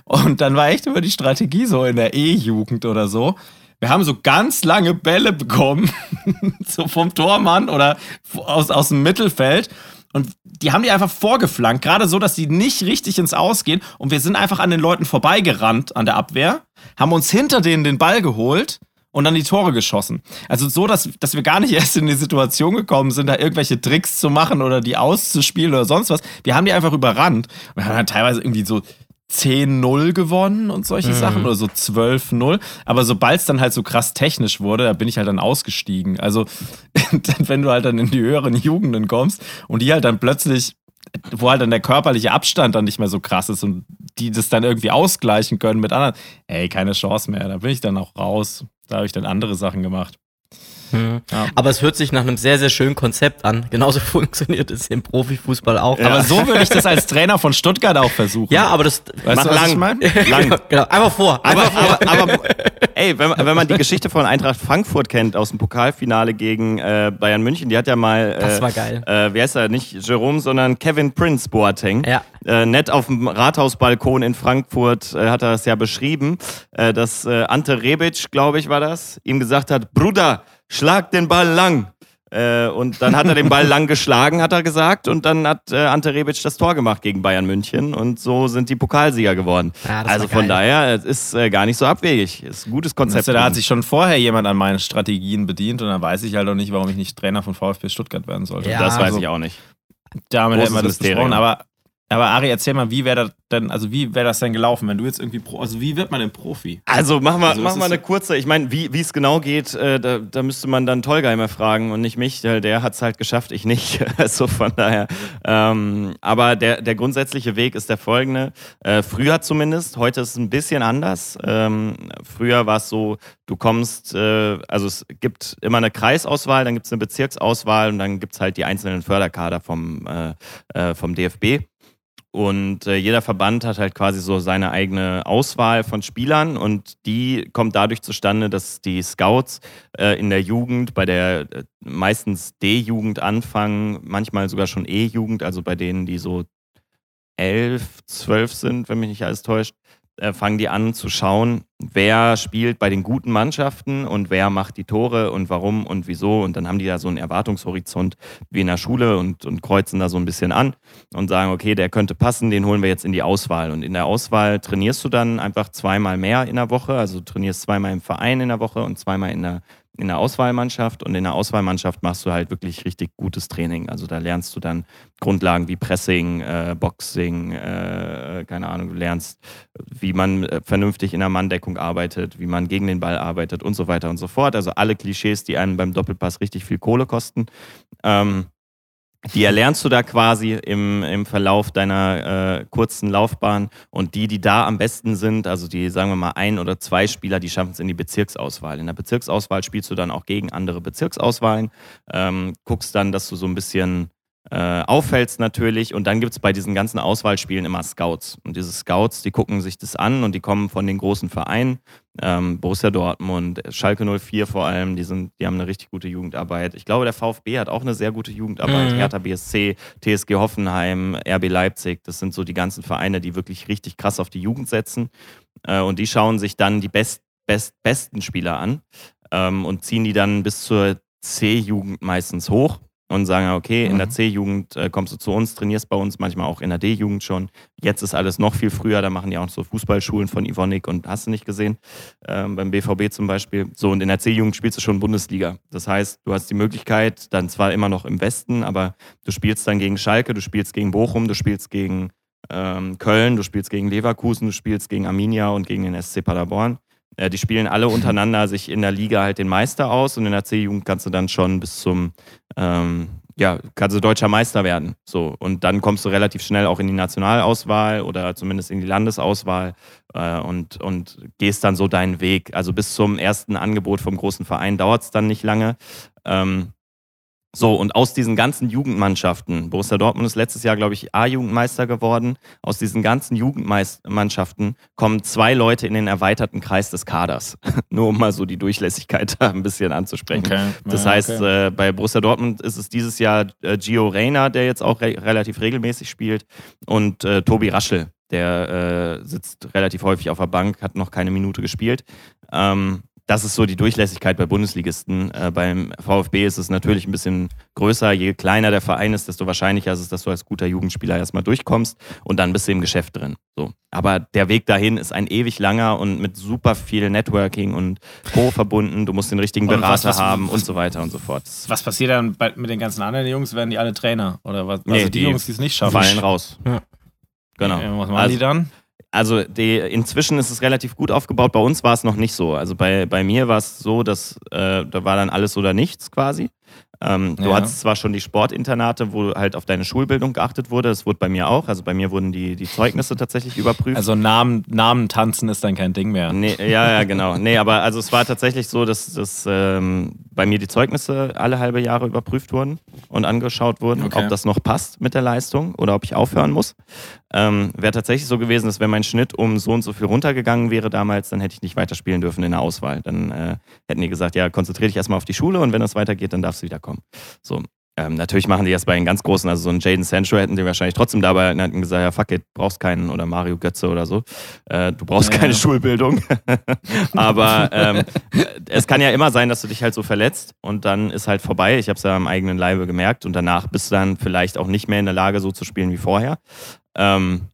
Und dann war echt über die Strategie so in der E-Jugend oder so. Wir haben so ganz lange Bälle bekommen, so vom Tormann oder aus, aus dem Mittelfeld. Und die haben die einfach vorgeflankt, gerade so, dass sie nicht richtig ins Ausgehen. Und wir sind einfach an den Leuten vorbeigerannt an der Abwehr, haben uns hinter denen den Ball geholt und dann die Tore geschossen. Also so, dass, dass wir gar nicht erst in die Situation gekommen sind, da irgendwelche Tricks zu machen oder die auszuspielen oder sonst was. Wir haben die einfach überrannt. Wir haben dann teilweise irgendwie so 10-0 gewonnen und solche mhm. Sachen oder so 12-0. Aber sobald es dann halt so krass technisch wurde, da bin ich halt dann ausgestiegen. Also, wenn du halt dann in die höheren Jugenden kommst und die halt dann plötzlich, wo halt dann der körperliche Abstand dann nicht mehr so krass ist und die das dann irgendwie ausgleichen können mit anderen, ey, keine Chance mehr. Da bin ich dann auch raus. Da habe ich dann andere Sachen gemacht. Mhm. Ja. Aber es hört sich nach einem sehr, sehr schönen Konzept an. Genauso funktioniert es im Profifußball auch. Ja. Aber so würde ich das als Trainer von Stuttgart auch versuchen. Ja, aber das weißt du, was lang. Ich mein? lang. genau, einfach vor. Einfach aber, vor. Aber, aber, ey, wenn, wenn man die Geschichte von Eintracht Frankfurt kennt aus dem Pokalfinale gegen äh, Bayern München, die hat ja mal. Äh, das war geil. Äh, wie heißt er? Nicht Jerome, sondern Kevin Prince Boateng. Ja. Äh, nett auf dem Rathausbalkon in Frankfurt äh, hat er das ja beschrieben, äh, dass äh, Ante Rebic, glaube ich, war das, ihm gesagt hat: Bruder, schlag den Ball lang. Äh, und dann hat er den Ball lang geschlagen, hat er gesagt. Und dann hat äh, Ante Rebic das Tor gemacht gegen Bayern München. Und so sind die Pokalsieger geworden. Ja, also von daher, es ist äh, gar nicht so abwegig. Ist ein gutes Konzept. da hat sich schon vorher jemand an meinen Strategien bedient. Und dann weiß ich halt auch nicht, warum ich nicht Trainer von VfB Stuttgart werden sollte. Ja, das weiß also, ich auch nicht. Damit hätten wir das besprochen. Aber aber Ari, erzähl mal, wie wäre das denn, also wie wäre das denn gelaufen, wenn du jetzt irgendwie, Pro, also wie wird man denn Profi? Also machen wir, also, machen wir eine kurze, ich meine, wie es genau geht, äh, da, da, müsste man dann Tolgeimer fragen und nicht mich, weil der hat es halt geschafft, ich nicht. also von daher. Ähm, aber der, der grundsätzliche Weg ist der folgende. Äh, früher zumindest, heute ist es ein bisschen anders. Ähm, früher war es so, du kommst, äh, also es gibt immer eine Kreisauswahl, dann gibt es eine Bezirksauswahl und dann gibt es halt die einzelnen Förderkader vom, äh, äh vom DFB. Und äh, jeder Verband hat halt quasi so seine eigene Auswahl von Spielern und die kommt dadurch zustande, dass die Scouts äh, in der Jugend, bei der äh, meistens D-Jugend anfangen, manchmal sogar schon E-Jugend, also bei denen, die so elf, zwölf sind, wenn mich nicht alles täuscht, äh, fangen die an zu schauen, wer spielt bei den guten Mannschaften und wer macht die Tore und warum und wieso. Und dann haben die da so einen Erwartungshorizont wie in der Schule und, und kreuzen da so ein bisschen an und sagen, okay, der könnte passen, den holen wir jetzt in die Auswahl. Und in der Auswahl trainierst du dann einfach zweimal mehr in der Woche. Also trainierst zweimal im Verein in der Woche und zweimal in der in der Auswahlmannschaft und in der Auswahlmannschaft machst du halt wirklich richtig gutes Training. Also da lernst du dann Grundlagen wie Pressing, äh, Boxing, äh, keine Ahnung, du lernst, wie man äh, vernünftig in der Manndeckung arbeitet, wie man gegen den Ball arbeitet und so weiter und so fort. Also alle Klischees, die einem beim Doppelpass richtig viel Kohle kosten. Ähm, die erlernst du da quasi im, im Verlauf deiner äh, kurzen Laufbahn und die, die da am besten sind, also die, sagen wir mal, ein oder zwei Spieler, die schaffen es in die Bezirksauswahl. In der Bezirksauswahl spielst du dann auch gegen andere Bezirksauswahlen, ähm, guckst dann, dass du so ein bisschen äh, auffällst natürlich. Und dann gibt es bei diesen ganzen Auswahlspielen immer Scouts. Und diese Scouts, die gucken sich das an und die kommen von den großen Vereinen. Ähm, Borussia Dortmund, Schalke 04 vor allem, die, sind, die haben eine richtig gute Jugendarbeit. Ich glaube, der VfB hat auch eine sehr gute Jugendarbeit. Mhm. Hertha BSC, TSG Hoffenheim, RB Leipzig, das sind so die ganzen Vereine, die wirklich richtig krass auf die Jugend setzen. Äh, und die schauen sich dann die best, best, besten Spieler an ähm, und ziehen die dann bis zur C-Jugend meistens hoch und sagen, okay, in der mhm. C-Jugend äh, kommst du zu uns, trainierst bei uns, manchmal auch in der D-Jugend schon. Jetzt ist alles noch viel früher, da machen die auch so Fußballschulen von Ivonik und hast du nicht gesehen, ähm, beim BVB zum Beispiel. So, und in der C-Jugend spielst du schon Bundesliga. Das heißt, du hast die Möglichkeit, dann zwar immer noch im Westen, aber du spielst dann gegen Schalke, du spielst gegen Bochum, du spielst gegen ähm, Köln, du spielst gegen Leverkusen, du spielst gegen Arminia und gegen den SC Paderborn. Äh, die spielen alle untereinander sich in der Liga halt den Meister aus und in der C-Jugend kannst du dann schon bis zum, ähm, ja, kannst du deutscher Meister werden. So. Und dann kommst du relativ schnell auch in die Nationalauswahl oder zumindest in die Landesauswahl äh, und, und gehst dann so deinen Weg. Also bis zum ersten Angebot vom großen Verein dauert es dann nicht lange. Ähm, So, und aus diesen ganzen Jugendmannschaften, Borussia Dortmund ist letztes Jahr, glaube ich, A-Jugendmeister geworden, aus diesen ganzen Jugendmannschaften kommen zwei Leute in den erweiterten Kreis des Kaders. Nur um mal so die Durchlässigkeit da ein bisschen anzusprechen. Okay. Das Ja, heißt, okay. äh, bei Borussia Dortmund ist es dieses Jahr äh, Gio Reyna, der jetzt auch re relativ regelmäßig spielt, und äh, Tobi Raschel, der äh, sitzt relativ häufig auf der Bank, hat noch keine Minute gespielt. Ähm, das ist so die Durchlässigkeit bei Bundesligisten. Äh, beim VfB ist es natürlich ein bisschen größer. Je kleiner der Verein ist, desto wahrscheinlicher ist es, dass du als guter Jugendspieler erstmal durchkommst und dann bist du im Geschäft drin. So. Aber der Weg dahin ist ein ewig langer und mit super viel Networking und Co. verbunden. Du musst den richtigen Berater was- was- haben und so weiter und so fort. Was passiert dann bei, mit den ganzen anderen Jungs? Werden die alle Trainer? Oder was? Nee, also die, die Jungs, die es nicht schaffen. Fallen raus. Ja. Genau. Was machen Also- die dann? Also die, inzwischen ist es relativ gut aufgebaut. Bei uns war es noch nicht so. Also bei, bei mir war es so, dass äh, da war dann alles oder nichts quasi. Ähm, Du Ja. hattest zwar schon die Sportinternate, wo halt auf deine Schulbildung geachtet wurde. Das wurde bei mir auch. Also bei mir wurden die, die Zeugnisse tatsächlich überprüft. Also Namen, Namen tanzen ist dann kein Ding mehr. Nee, ja, ja, genau. Nee, aber also es war tatsächlich so, dass, dass ähm, bei mir die Zeugnisse alle halbe Jahre überprüft wurden und angeschaut wurden, Okay. ob das noch passt mit der Leistung oder ob ich aufhören muss. Ähm, wäre tatsächlich so gewesen, dass wenn mein Schnitt um so und so viel runtergegangen wäre damals, dann hätte ich nicht weiterspielen dürfen in der Auswahl. Dann äh, hätten die gesagt, ja, konzentriere dich erstmal auf die Schule und wenn das weitergeht, dann darfst du wieder kommen. So. Ähm, natürlich machen die das bei den ganz Großen, also so einen Jaden Sancho hätten die wahrscheinlich trotzdem dabei und hätten gesagt, ja fuck it, brauchst keinen oder Mario Götze oder so. Äh, du brauchst Ja, keine ja. Schulbildung. Aber ähm, es kann ja immer sein, dass du dich halt so verletzt und dann ist halt vorbei. Ich habe es ja am eigenen Leibe gemerkt und danach bist du dann vielleicht auch nicht mehr in der Lage, so zu spielen wie vorher. Ähm,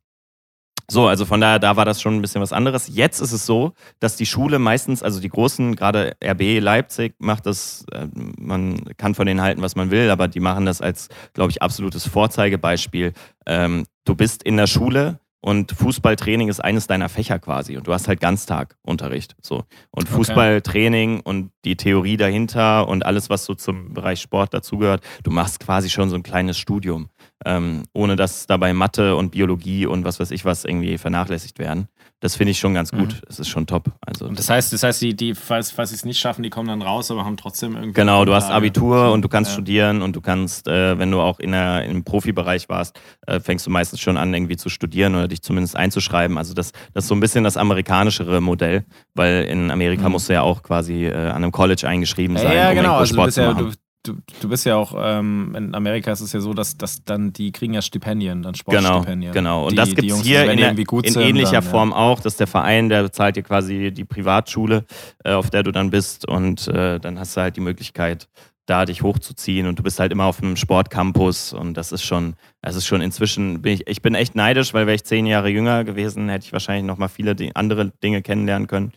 so, also von daher, da war das schon ein bisschen was anderes. Jetzt ist es so, dass die Schule meistens, also die großen, gerade RB Leipzig macht das, äh, man kann von denen halten, was man will, aber die machen das als, glaube ich, absolutes Vorzeigebeispiel. Ähm, du bist in der Schule und Fußballtraining ist eines deiner Fächer quasi und du hast halt Ganztagunterricht. So. Und. Fußballtraining und die Theorie dahinter und alles, was so zum Bereich Sport dazugehört, du machst quasi schon so ein kleines Studium ähm, ohne dass dabei Mathe und Biologie und was weiß ich was irgendwie vernachlässigt werden. Das finde ich schon ganz gut. Es ist schon top. Also Und das heißt, das heißt, die, die falls, falls sie es nicht schaffen, die kommen dann raus, aber haben trotzdem irgendwie. Genau, du hast. Abitur und du kannst Ja. studieren und du kannst, äh, wenn du auch in der, im Profibereich warst, äh, fängst du meistens schon an, irgendwie zu studieren oder dich zumindest einzuschreiben. Also das, das ist so ein bisschen das amerikanischere Modell, weil in Amerika musst du ja auch quasi äh, an einem College eingeschrieben Ja, sein, ja um genau. Also du Sport bist zu ja, machen. du, du, du bist ja auch, ähm, in Amerika ist es ja so, dass, dass dann die kriegen ja Stipendien, dann Genau, Sportstipendien. genau. Und die, das gibt es hier in, in ähnlicher dann, Form auch, dass der Verein, der bezahlt dir quasi die Privatschule, äh, auf der du dann bist und äh, dann hast du halt die Möglichkeit, da dich hochzuziehen und du bist halt immer auf einem Sportcampus und das ist schon, das ist schon inzwischen, bin ich, ich bin echt neidisch, weil wäre ich zehn Jahre jünger gewesen, hätte ich wahrscheinlich noch mal viele andere Dinge kennenlernen können.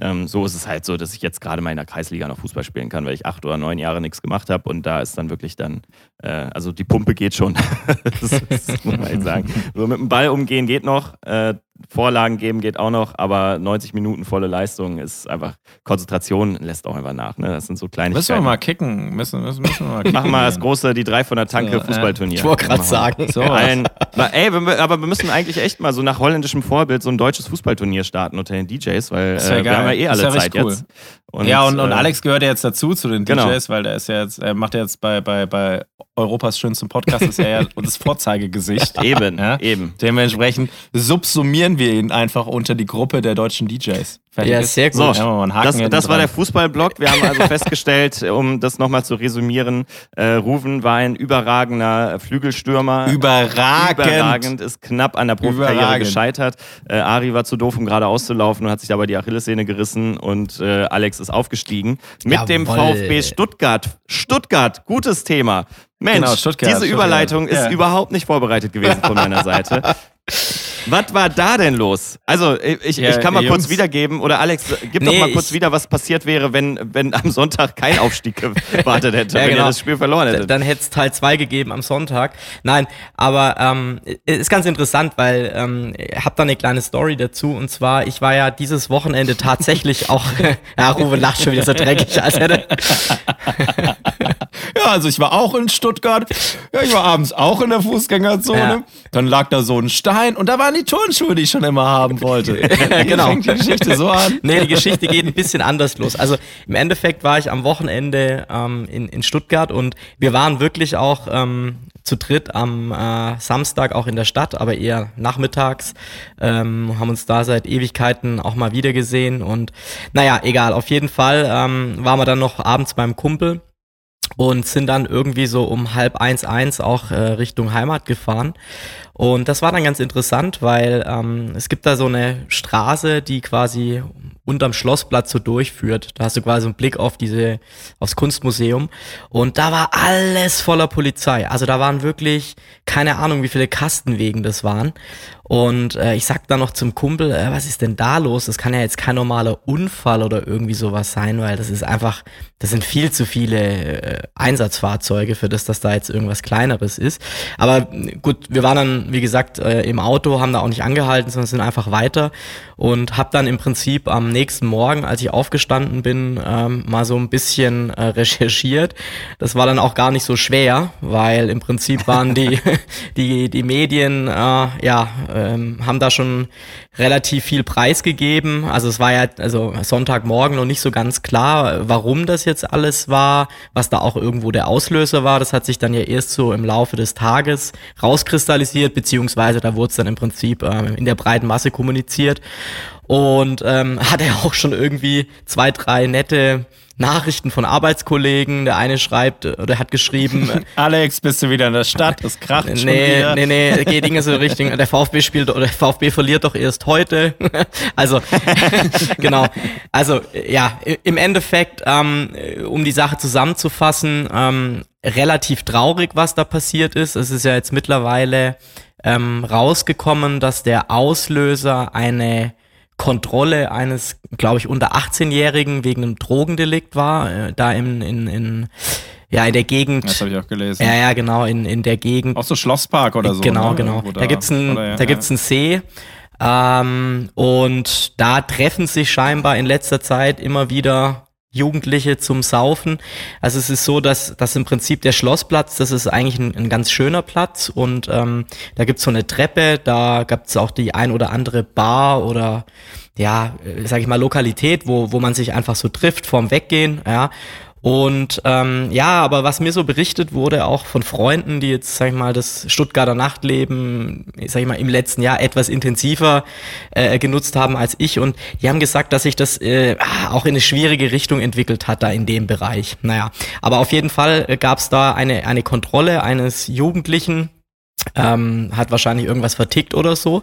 Ähm, so ist es halt so, dass ich jetzt gerade mal in der Kreisliga noch Fußball spielen kann, weil ich acht oder neun Jahre nichts gemacht habe und da ist dann wirklich dann, äh, also die Pumpe geht schon. das, das muss man halt sagen. So mit dem Ball umgehen geht noch, äh, Vorlagen geben geht auch noch, aber 90 Minuten volle Leistung ist einfach, Konzentration lässt auch einfach nach. Ne? Das sind so Müssen Kleinigkeiten. wir mal kicken. Müssen, müssen, müssen wir mal kicken. Machen wir das große, die drei von der Tanke So, Fußballturnier. Ich wollte gerade sagen. So, Ein, ey, wir, aber wir müssen eigentlich echt mal so nach holländischem Vorbild so ein deutsches Fußballturnier starten unter den DJs, weil äh, wir geil. haben ja eh alle Zeit cool. jetzt. ja, und, und äh, Alex gehört ja jetzt dazu zu den Genau. DJs, weil der ist ja jetzt, er macht ja jetzt bei, bei, bei Europas schönstem Podcast, ist er ja das Vorzeigegesicht. Eben, Ja? eben. Dementsprechend subsumieren wir ihn einfach unter die Gruppe der deutschen DJs. Fertig Ja, ist? sehr gut. So, das, das war der Fußballblock. Wir haben also festgestellt, um das nochmal zu resümieren, äh, Ruven war ein überragender Flügelstürmer. Überragend. Überragend, ist knapp an der Profikarriere Überragend. gescheitert. Äh, Ari war zu doof, um gerade auszulaufen und hat sich dabei die Achillessehne gerissen und äh, Alex ist aufgestiegen. Mit dem Jawoll. VfB Stuttgart. Stuttgart, gutes Thema. Mensch, Genau, Stuttgart, diese Stuttgart. Überleitung ist Ja. überhaupt nicht vorbereitet gewesen von meiner Seite. Was war da denn los? Also, ich, Ja, ich kann mal kurz Jungs. wiedergeben, oder Alex, gib Nee, doch mal kurz wieder, was passiert wäre, wenn, wenn am Sonntag kein Aufstieg gewartet hätte, Ja, wenn genau. ihr das Spiel verloren hättet. Dann hätte es Teil 2 gegeben am Sonntag. Nein, aber ähm, ist ganz interessant, weil ähm, ich habe da eine kleine Story dazu. Und zwar, ich war ja dieses Wochenende tatsächlich auch. ja, Ruben lacht schon wieder so dreckig, als hätte. Also ich war auch in Stuttgart. Ja, ich war abends auch in der Fußgängerzone. Ja. Dann lag da so ein Stein und da waren die Turnschuhe, die ich schon immer haben wollte. Genau. Fängt die Geschichte so an. Nee, die Geschichte geht ein bisschen anders los. Also im Endeffekt war ich am Wochenende ähm, in, in Stuttgart und wir waren wirklich auch ähm, zu dritt am äh, Samstag auch in der Stadt, aber eher nachmittags. Ähm, haben uns da seit Ewigkeiten auch mal wieder gesehen und naja, egal, auf jeden Fall ähm, waren wir dann noch abends beim Kumpel und sind dann irgendwie so um halb eins eins auch äh, Richtung Heimat gefahren. Und das war dann ganz interessant, weil ähm, es gibt da so eine Straße, die quasi unterm Schlossplatz so durchführt. Da hast du quasi einen Blick auf diese, aufs Kunstmuseum. Und da war alles voller Polizei. Also da waren wirklich, keine Ahnung, wie viele Kastenwegen das waren. Und äh, ich sag dann noch zum Kumpel, äh, was ist denn da los? Das kann ja jetzt kein normaler Unfall oder irgendwie sowas sein, weil das ist einfach, das sind viel zu viele äh, Einsatzfahrzeuge für das, dass da jetzt irgendwas Kleineres ist. Aber äh, gut, wir waren dann, wie gesagt, äh, im Auto, haben da auch nicht angehalten, sondern sind einfach weiter und habe dann im Prinzip am nächsten Morgen, als ich aufgestanden bin, ähm, mal so ein bisschen äh, recherchiert. Das war dann auch gar nicht so schwer, weil im Prinzip waren die, die, die Medien, äh, ja, ähm, haben da schon relativ viel preisgegeben. Also es war ja also Sonntagmorgen noch nicht so ganz klar, warum das jetzt alles war, was da auch irgendwo der Auslöser war. Das hat sich dann ja erst so im Laufe des Tages rauskristallisiert, beziehungsweise da wurde es dann im Prinzip ähm, in der breiten Masse kommuniziert. Und ähm, hat er auch schon irgendwie zwei, drei nette Nachrichten von Arbeitskollegen. Der eine schreibt oder hat geschrieben, Alex, bist du wieder in der Stadt? Es kracht schon nee, wieder. nee, nee, geht Dinge so Richtung, der VfB spielt oder der VfB verliert doch erst heute. also, genau. Also, ja, im Endeffekt, ähm, um die Sache zusammenzufassen, ähm, relativ traurig, was da passiert ist. Es ist ja jetzt mittlerweile ähm, rausgekommen, dass der Auslöser eine Kontrolle eines, glaube ich, unter 18-Jährigen wegen einem Drogendelikt war, äh, da in, in, in, ja, in der Gegend. Das habe ich auch gelesen. Ja, ja, genau, in, in der Gegend. Auch so Schlosspark oder so. Genau, ne? genau. Irgendwo Da gibt's ein, Oder, ja, da gibt's einen See. Ähm, und da treffen sich scheinbar in letzter Zeit immer wieder Jugendliche zum Saufen. Also es ist so, dass, dass im Prinzip der Schlossplatz, das ist eigentlich ein, ein ganz schöner Platz und ähm, da gibt's so eine Treppe, da gibt's auch die ein oder andere Bar oder ja, äh, sag ich mal, Lokalität, wo, wo man sich einfach so trifft vorm Weggehen, ja. Und ähm, ja, aber was mir so berichtet wurde, auch von Freunden, die jetzt, sag ich mal, das Stuttgarter Nachtleben, sag ich mal, im letzten Jahr etwas intensiver äh, genutzt haben als ich. Und die haben gesagt, dass sich das äh, auch in eine schwierige Richtung entwickelt hat da in dem Bereich. Naja, aber auf jeden Fall äh, gab es da eine, eine Kontrolle eines Jugendlichen, ähm, hat wahrscheinlich irgendwas vertickt oder so.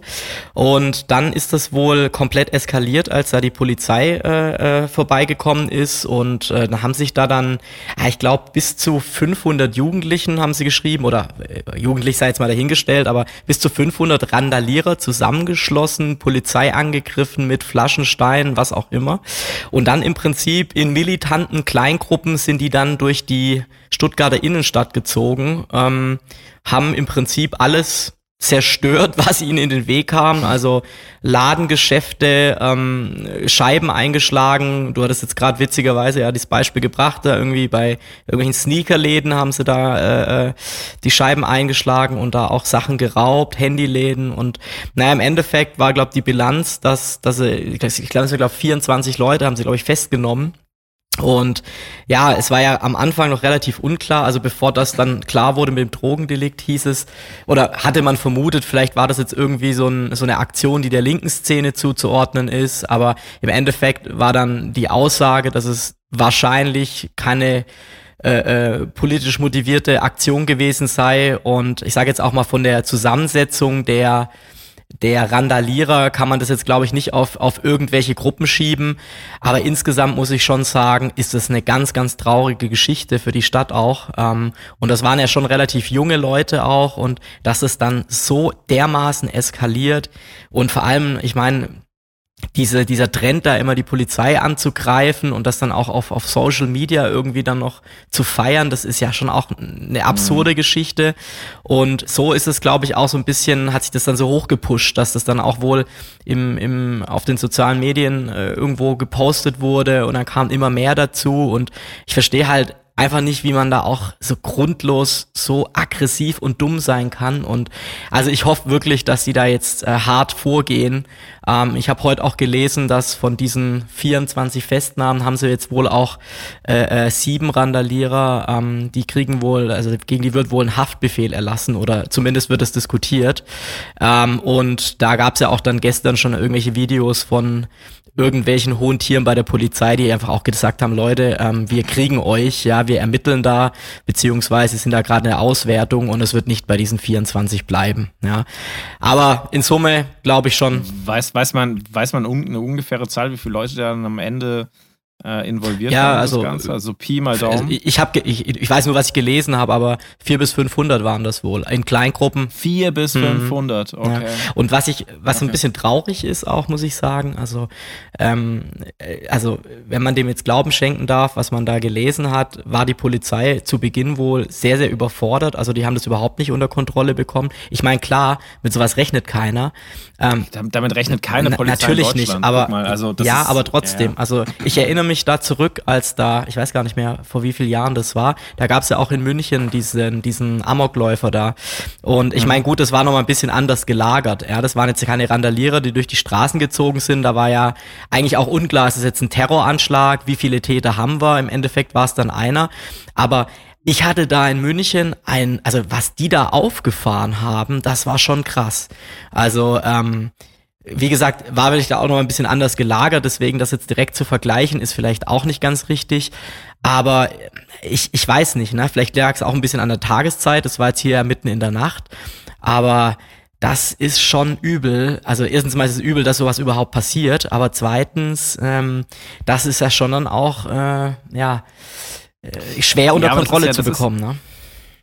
Und dann ist das wohl komplett eskaliert, als da die Polizei äh, äh, vorbeigekommen ist. Und äh, dann haben sich da dann, ich glaube, bis zu 500 Jugendlichen haben sie geschrieben, oder äh, jugendlich sei jetzt mal dahingestellt, aber bis zu 500 Randalierer zusammengeschlossen, Polizei angegriffen mit Flaschensteinen, was auch immer. Und dann im Prinzip in militanten Kleingruppen sind die dann durch die Stuttgarter Innenstadt gezogen. Ähm, haben im Prinzip alles zerstört, was ihnen in den Weg kam. Also Ladengeschäfte, ähm, Scheiben eingeschlagen. Du hattest jetzt gerade witzigerweise ja das Beispiel gebracht, da irgendwie bei irgendwelchen Sneakerläden haben sie da äh, äh, die Scheiben eingeschlagen und da auch Sachen geraubt, Handyläden und naja, im Endeffekt war, glaube die Bilanz, dass, dass sie, ich glaube, glaub, 24 Leute haben sie, glaube ich, festgenommen. Und ja, es war ja am Anfang noch relativ unklar, also bevor das dann klar wurde mit dem Drogendelikt, hieß es, oder hatte man vermutet, vielleicht war das jetzt irgendwie so, ein, so eine Aktion, die der linken Szene zuzuordnen ist, aber im Endeffekt war dann die Aussage, dass es wahrscheinlich keine äh, äh, politisch motivierte Aktion gewesen sei. Und ich sage jetzt auch mal von der Zusammensetzung der der Randalierer kann man das jetzt, glaube ich, nicht auf, auf irgendwelche Gruppen schieben. Aber insgesamt muss ich schon sagen, ist das eine ganz, ganz traurige Geschichte für die Stadt auch. Ähm, und das waren ja schon relativ junge Leute auch. Und dass es dann so dermaßen eskaliert. Und vor allem, ich meine, diese, dieser Trend da immer die Polizei anzugreifen und das dann auch auf, auf Social Media irgendwie dann noch zu feiern, das ist ja schon auch eine absurde mhm. Geschichte. Und so ist es, glaube ich, auch so ein bisschen, hat sich das dann so hochgepusht, dass das dann auch wohl im, im, auf den sozialen Medien äh, irgendwo gepostet wurde und dann kam immer mehr dazu. Und ich verstehe halt einfach nicht, wie man da auch so grundlos so aggressiv und dumm sein kann. Und also ich hoffe wirklich, dass sie da jetzt äh, hart vorgehen. Ähm, ich habe heute auch gelesen, dass von diesen 24 Festnahmen haben sie jetzt wohl auch äh, äh, sieben Randalierer, ähm, die kriegen wohl, also gegen die wird wohl ein Haftbefehl erlassen oder zumindest wird es diskutiert. Ähm, und da gab es ja auch dann gestern schon irgendwelche Videos von irgendwelchen hohen Tieren bei der Polizei, die einfach auch gesagt haben, Leute, ähm, wir kriegen euch, ja, wir ermitteln da, beziehungsweise sind da gerade eine Auswertung und es wird nicht bei diesen 24 bleiben, ja. Aber in Summe glaube ich schon. Weiß, weiß man, weiß man eine ungefähre Zahl, wie viele Leute dann am Ende äh, involviert Ja, also- Ganze? Also Pi mal Also Daumen. ich, hab, ich, ich weiß nur, was ich gelesen habe, aber vier bis 500 waren das wohl. In Kleingruppen. 4 bis Mhm. 500, okay. Ja. Und was ich, was ein Okay. bisschen traurig ist auch, muss ich sagen, also, ähm, äh, also wenn man dem jetzt Glauben schenken darf, was man da gelesen hat, war die Polizei zu Beginn wohl sehr, sehr überfordert. Also die haben das überhaupt nicht unter Kontrolle bekommen. Ich meine, klar, mit sowas rechnet keiner. Ähm, Damit, damit rechnet keine Polizei natürlich nicht, aber mal, also das ja, ist, aber trotzdem. Ja, Also ich erinnere mich da zurück, als da, ich weiß gar nicht mehr, vor wie vielen Jahren das war. Da gab es ja auch in München diesen, diesen Amokläufer da. Und ich meine, gut, das war noch mal ein bisschen anders gelagert. Ja, das waren jetzt keine Randalierer, die durch die Straßen gezogen sind. Da war ja eigentlich auch unklar, ist es jetzt ein Terroranschlag? Wie viele Täter haben wir? Im Endeffekt war es dann einer. Aber ich hatte da in München ein, also was die da aufgefahren haben, das war schon krass. Also, ähm, wie gesagt, war vielleicht da auch noch ein bisschen anders gelagert, deswegen das jetzt direkt zu vergleichen, ist vielleicht auch nicht ganz richtig. Aber ich, ich weiß nicht, ne? Vielleicht lag es auch ein bisschen an der Tageszeit, das war jetzt hier ja mitten in der Nacht. Aber das ist schon übel. Also erstens mal ist es übel, dass sowas überhaupt passiert, aber zweitens, ähm, das ist ja schon dann auch äh, ja äh, schwer unter Ja, Kontrolle ja- zu das ist- bekommen, ne?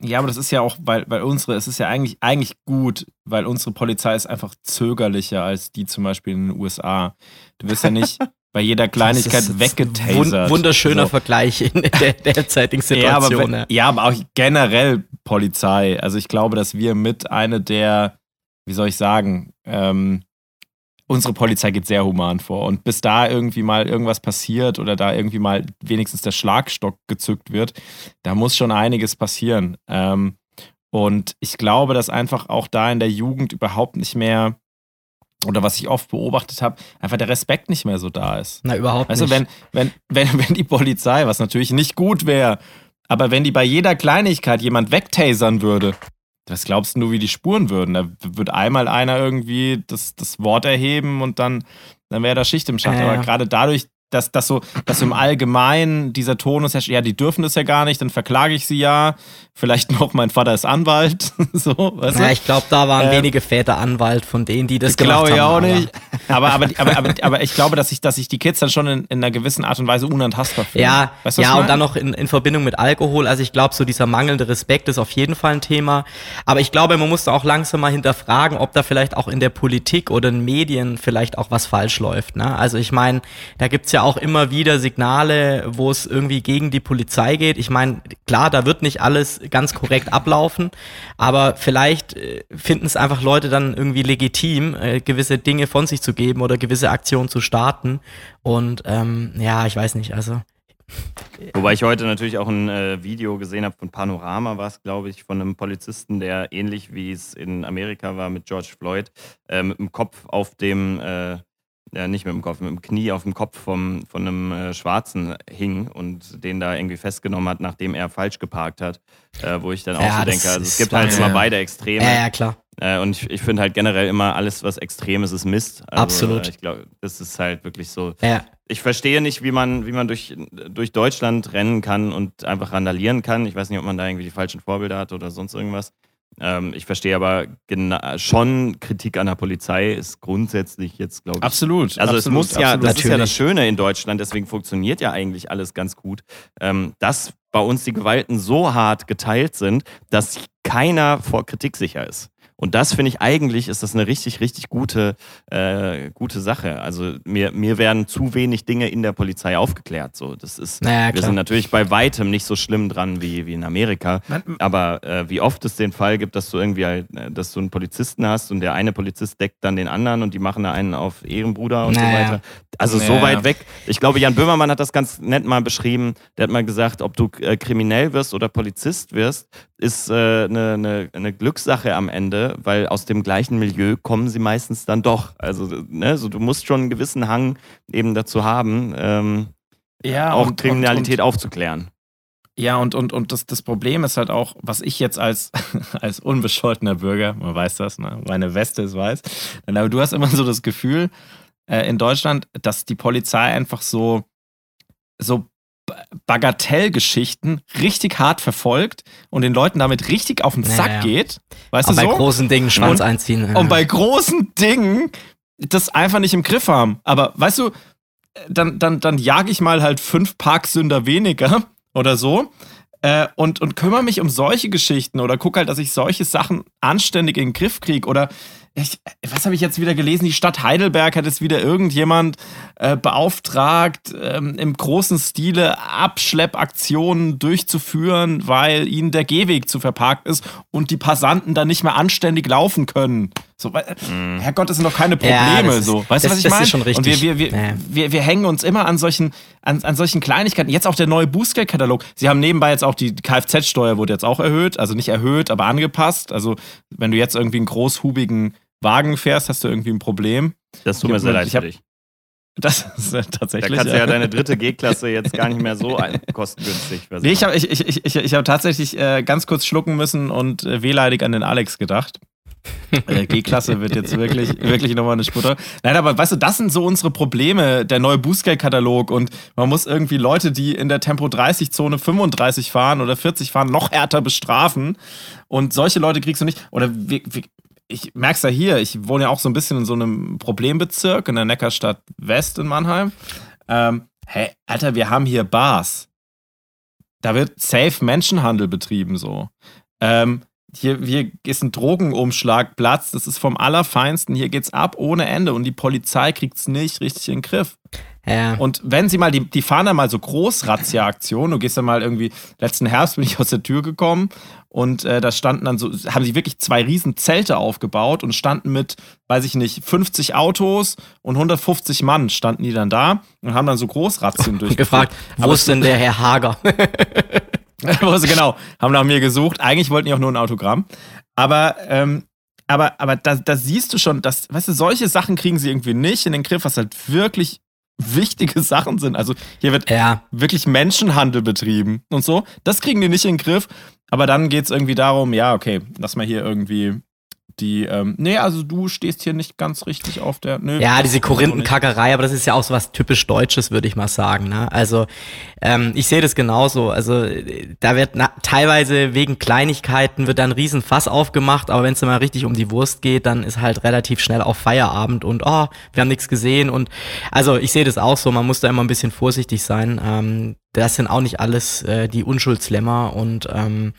Ja, aber das ist ja auch, weil, weil unsere, es ist ja eigentlich, eigentlich gut, weil unsere Polizei ist einfach zögerlicher als die zum Beispiel in den USA. Du wirst ja nicht bei jeder Kleinigkeit weggetasert. Wun wunderschöner So. Vergleich in der derzeitigen Ja aber, Situation. wenn- ja, aber auch generell Polizei. Also ich glaube, dass wir mit eine der, wie soll ich sagen, ähm, unsere Polizei geht sehr human vor. Und bis da irgendwie mal irgendwas passiert oder da irgendwie mal wenigstens der Schlagstock gezückt wird, da muss schon einiges passieren. Ähm, und ich glaube, dass einfach auch da in der Jugend überhaupt nicht mehr, oder was ich oft beobachtet habe, einfach der Respekt nicht mehr so da ist. Na, überhaupt du, nicht. wenn, wenn, wenn, wenn die Polizei, was natürlich nicht gut wäre, aber wenn die bei jeder Kleinigkeit jemand wegtasern würde, was glaubst du, wie die spuren würden? Da wird einmal einer irgendwie das, das Wort erheben und dann, dann wäre da Schicht im Schacht. Ja, aber gerade dadurch, dass, dass, so, dass so im Allgemeinen dieser Tonus herrscht, ja, die dürfen das ja gar nicht, dann verklage ich sie ja. Vielleicht noch, mein Vater ist Anwalt. so, weißt du? Ich glaube, da waren Ähm, wenige Väter Anwalt von denen, die das Das glaube gemacht ich haben. auch aber- nicht. Aber, aber, aber, aber, aber ich glaube, dass sich dass ich die Kids dann schon in, in einer gewissen Art und Weise unantastbar fühlen. Ja, weißt du, ja ich und dann noch in, in Verbindung mit Alkohol. Also ich glaube, so dieser mangelnde Respekt ist auf jeden Fall ein Thema. Aber ich glaube, man muss da auch langsam mal hinterfragen, ob da vielleicht auch in der Politik oder in Medien vielleicht auch was falsch läuft. Ne? Also ich meine, da gibt's ja auch immer wieder Signale, wo es irgendwie gegen die Polizei geht. Ich meine, klar, da wird nicht alles ganz korrekt ablaufen, aber vielleicht äh, finden es einfach Leute dann irgendwie legitim, äh, gewisse Dinge von sich zu geben oder gewisse Aktionen zu starten. Und ähm, ja, ich weiß nicht, also Wobei ich heute natürlich auch ein äh, Video gesehen habe von Panorama, war es, glaube ich, von einem Polizisten, der ähnlich wie es in Amerika war mit George Floyd, äh, mit dem Kopf auf dem, äh, ja, nicht mit dem Kopf, mit dem Knie auf dem Kopf vom, von einem äh, Schwarzen hing und den da irgendwie festgenommen hat, nachdem er falsch geparkt hat. Äh, wo ich dann auch Ja, so denke, also es gibt halt immer beide Extreme. ja, ja, klar. Äh, und ich, ich finde halt generell immer alles, was extrem ist, ist Mist. Also, Absolut. Äh, ich glaube, das ist halt wirklich so. Ja, Ich verstehe nicht, wie man, wie man durch, durch Deutschland rennen kann und einfach randalieren kann. Ich weiß nicht, ob man da irgendwie die falschen Vorbilder hat oder sonst irgendwas. Ähm, ich verstehe aber schon, Kritik an der Polizei ist grundsätzlich jetzt, glaube ich. Absolut. Also es absolut, muss ja, absolut. das ist ja das Natürlich. Schöne in Deutschland, deswegen funktioniert ja eigentlich alles ganz gut, ähm, dass bei uns die Gewalten so hart geteilt sind, dass keiner vor Kritik sicher ist. Und das finde ich eigentlich, ist das eine richtig, richtig gute, äh, gute Sache. Also mir, mir werden zu wenig Dinge in der Polizei aufgeklärt. So, das ist, Naja, wir klar. sind natürlich bei weitem nicht so schlimm dran wie, wie in Amerika. Aber äh, wie oft es den Fall gibt, dass du irgendwie halt, äh, dass du einen Polizisten hast und der eine Polizist deckt dann den anderen und die machen da einen auf Ehrenbruder und so Naja. weiter. Also so Ja. weit weg. Ich glaube, Jan Böhmermann hat das ganz nett mal beschrieben. Der hat mal gesagt, ob du äh, kriminell wirst oder Polizist wirst, ist eine äh, ne, ne, ne Glückssache am Ende, weil aus dem gleichen Milieu kommen sie meistens dann doch. Also ne, so, du musst schon einen gewissen Hang eben dazu haben, ähm, Ja, auch und- Kriminalität und, aufzuklären. Ja, und, und, und das, das Problem ist halt auch, was ich jetzt als, als unbescholtener Bürger, man weiß das, ne? meine Weste ist weiß, aber du hast immer so das Gefühl äh, in Deutschland, dass die Polizei einfach so, so Bagatellgeschichten richtig hart verfolgt und den Leuten damit richtig auf den Sack ja. geht. Weißt Aber du bei so? großen Dingen Schwanz Und- einziehen. ja. Und bei großen Dingen das einfach nicht im Griff haben. Aber weißt du, dann, dann, dann jage ich mal halt fünf Parksünder weniger oder so äh, und, und kümmere mich um solche Geschichten oder guck halt, dass ich solche Sachen anständig in den Griff kriege. Oder ich, was habe ich jetzt wieder gelesen? Die Stadt Heidelberg hat jetzt wieder irgendjemand äh, beauftragt, ähm, im großen Stile Abschleppaktionen durchzuführen, weil ihnen der Gehweg zu verparkt ist und die Passanten dann nicht mehr anständig laufen können. So, weil, Herrgott, das sind doch keine Ja, Probleme. das ist- so. Weißt du, das- was ich das meine? ist schon Und richtig. wir, wir, wir, Ja. wir, wir hängen uns immer an solchen, an, an solchen Kleinigkeiten. Jetzt auch der neue Bußgeldkatalog. Sie haben nebenbei jetzt auch die Kfz-Steuer wurde jetzt auch erhöht. Also nicht erhöht, aber angepasst. Also wenn du jetzt irgendwie einen großhubigen Wagen fährst, hast du irgendwie ein Problem. Das tut mir sehr leid ich für dich. Das ist äh, Da tatsächlich. kannst du ja deine dritte G-Klasse jetzt gar nicht mehr so kostengünstig versichern. Nee, ich habe ich, ich, ich, ich, ich hab tatsächlich äh, ganz kurz schlucken müssen und äh, wehleidig an den Alex gedacht. äh, G-Klasse wird jetzt wirklich, wirklich nochmal eine Sputter. Nein, aber weißt du, das sind so unsere Probleme, der neue Bußgeldkatalog und man muss irgendwie Leute, die in der Tempo 30-Zone 35 fahren oder 40 fahren, noch härter bestrafen. Und solche Leute kriegst du nicht. Oder wir, wir, ich merk's ja hier, ich wohne ja auch so ein bisschen in so einem Problembezirk in der Neckarstadt West in Mannheim. Ähm, hey, Alter, wir haben hier Bars da wird safe Menschenhandel betrieben so. Ähm, hier, hier ist ein Drogenumschlagplatz, das ist vom Allerfeinsten, hier geht's ab ohne Ende und die Polizei kriegt's nicht richtig in den Griff. Ja. Und wenn sie mal, die, die fahren dann mal so Großrazzia-Aktionen, du gehst dann mal irgendwie, letzten Herbst bin ich aus der Tür gekommen und äh, da standen dann so, haben sie wirklich zwei riesen Zelte aufgebaut und standen mit, weiß ich nicht, 50 Autos und 150 Mann standen die dann da und haben dann so Großrazzien und durchgeführt. gefragt, wo Aber ist denn der Herr Hager? Genau, haben nach mir gesucht. Eigentlich wollten die auch nur ein Autogramm. Aber, ähm, aber, aber da, da siehst du schon, dass, weißt du, solche Sachen kriegen sie irgendwie nicht in den Griff, was halt wirklich wichtige Sachen sind. Also hier wird ja, wirklich Menschenhandel betrieben und so. Das kriegen die nicht in den Griff. Aber dann geht es irgendwie darum, ja, okay, lass mal hier irgendwie die, ähm, nee, also du stehst hier nicht ganz richtig auf der, nö. ja, diese. Korinthenkackerei, aber das ist ja auch so was typisch Deutsches, würde ich mal sagen. Ne? Also ähm, ich sehe das genauso. Also da wird na, teilweise wegen Kleinigkeiten wird dann ein Riesenfass aufgemacht, aber wenn es mal richtig um die Wurst geht, dann ist halt relativ schnell auf Feierabend und oh, wir haben nichts gesehen und also ich sehe das auch so. Man muss da immer ein bisschen vorsichtig sein. Ähm, das sind auch nicht alles äh, die Unschuldslämmer und ähm,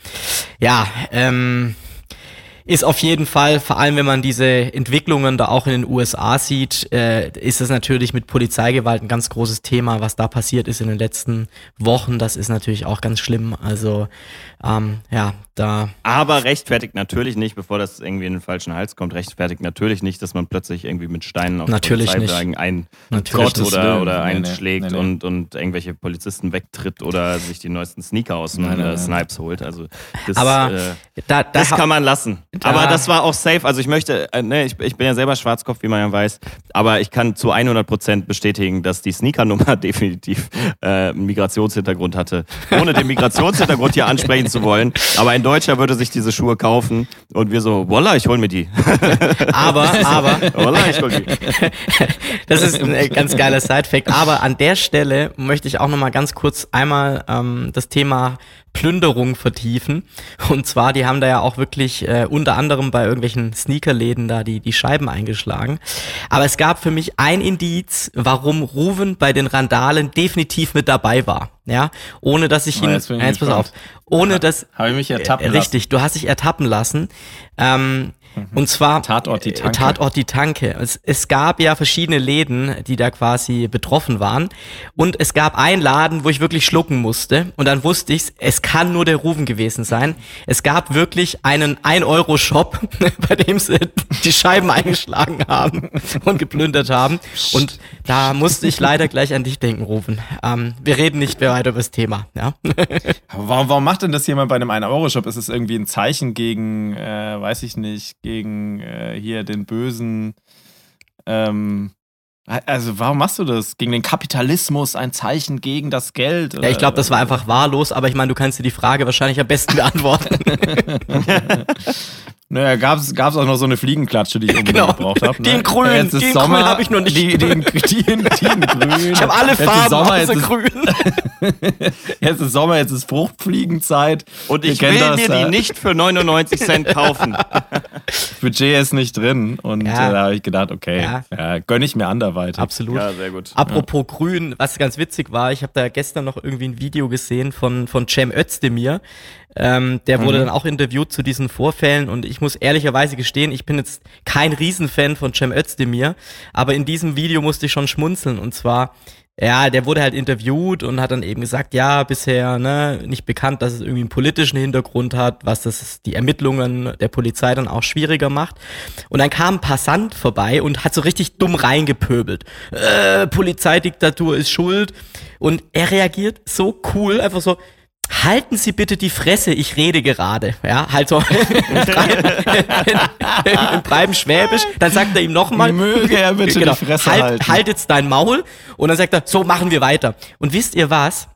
ja, ähm, ist auf jeden Fall, vor allem wenn man diese Entwicklungen da auch in den USA sieht, äh, ist es natürlich mit Polizeigewalt ein ganz großes Thema, was da passiert ist in den letzten Wochen. Das ist natürlich auch ganz schlimm. Also ähm, ja, da Aber rechtfertigt natürlich nicht, bevor das irgendwie in den falschen Hals kommt, rechtfertigt natürlich nicht, dass man plötzlich irgendwie mit Steinen auf Natürlich Polizeiwagen ein Natürlich. tritt oder, oder nee, einschlägt nee, nee. Und, und irgendwelche Polizisten wegtritt oder sich die neuesten Sneaker aus dem äh. Snipes holt. Also das, Aber äh, da, da das kann man lassen. Da- Aber das war auch safe. Also ich möchte, äh, ne, ich, ich bin ja selber Schwarzkopf, wie man ja weiß, aber ich kann zu 100% bestätigen, dass die Sneakernummer definitiv äh, einen Migrationshintergrund hatte. Ohne den Migrationshintergrund hier ansprechen zu wollen. Aber ein Deutscher würde sich diese Schuhe kaufen und wir so, voila, ich hol mir die. aber, aber, voila, ich hol mir die. das ist ein äh, ganz geiler Sidefact. Aber an der Stelle möchte ich auch noch mal ganz kurz einmal ähm, das Thema Plünderung vertiefen. Und zwar, die haben da ja auch wirklich äh, unter anderem bei irgendwelchen Sneakerläden da die, die Scheiben eingeschlagen. Aber es gab für mich ein Indiz, warum Ruven bei den Randalen definitiv mit dabei war. Ja, ohne dass ich Oh, ihn, jetzt bin ich ja, jetzt pass auf, ohne dass, Habe ich mich ertappen äh, lassen. Richtig, du hast dich ertappen lassen. Ähm, Und zwar Tatort die äh, Tanke. Tatort die Tanke. Es, es gab ja verschiedene Läden, die da quasi betroffen waren. Und es gab einen Laden, wo ich wirklich schlucken musste. Und dann wusste ich, es kann nur der Rufen gewesen sein. Es gab wirklich einen 1-Euro-Shop, bei dem sie die Scheiben eingeschlagen haben und geplündert haben. Und da musste ich leider gleich an dich denken, Rufen. Ähm, wir reden nicht mehr weiter über das Thema. Ja? Warum, warum macht denn das jemand bei einem 1-Euro-Shop? Ist es irgendwie ein Zeichen gegen, äh, weiß ich nicht, gegen äh, hier den bösen. Ähm, also, warum machst du das? Gegen den Kapitalismus, ein Zeichen gegen das Geld? Ja, ich glaube, das war einfach wahllos, aber ich meine, du kannst dir die Frage wahrscheinlich am besten beantworten. Naja, gab es auch noch so eine Fliegenklatsche, die ich unbedingt Genau. gebraucht habe. Die in grün, Jetzt ist die in Sommer, grün hab ich noch nicht. Die, in, die, in, die in grün. Ich habe alle Jetzt Farben Sommer, jetzt ist, grün. jetzt ist Sommer, jetzt ist Fruchtfliegenzeit. Und ich will das, mir die nicht für 99 Cent kaufen. Budget ist nicht drin. Und Ja. äh, da habe ich gedacht, okay, Ja. ja. gönne ich mir anderweitig. Absolut. Ja, sehr gut. Apropos grün, was ganz witzig war, ich habe da gestern noch irgendwie ein Video gesehen von, von Cem Özdemir. Ähm, der wurde dann auch interviewt zu diesen Vorfällen und ich muss ehrlicherweise gestehen, ich bin jetzt kein Riesenfan von Cem Özdemir, aber in diesem Video musste ich schon schmunzeln und zwar, ja, der wurde halt interviewt und hat dann eben gesagt, ja, bisher ne, nicht bekannt, dass es irgendwie einen politischen Hintergrund hat, was das die Ermittlungen der Polizei dann auch schwieriger macht. Und dann kam ein Passant vorbei und hat so richtig dumm reingepöbelt. Äh, Polizeidiktatur ist schuld. Und er reagiert so cool, einfach so, Halten Sie bitte die Fresse, ich rede gerade. Ja, halt so im, Breiben Schwäbisch. Dann sagt er ihm nochmal. Möge er bitte die Fresse halt, halten. Halt jetzt dein Maul. Und dann sagt er, so machen wir weiter. Und wisst ihr was?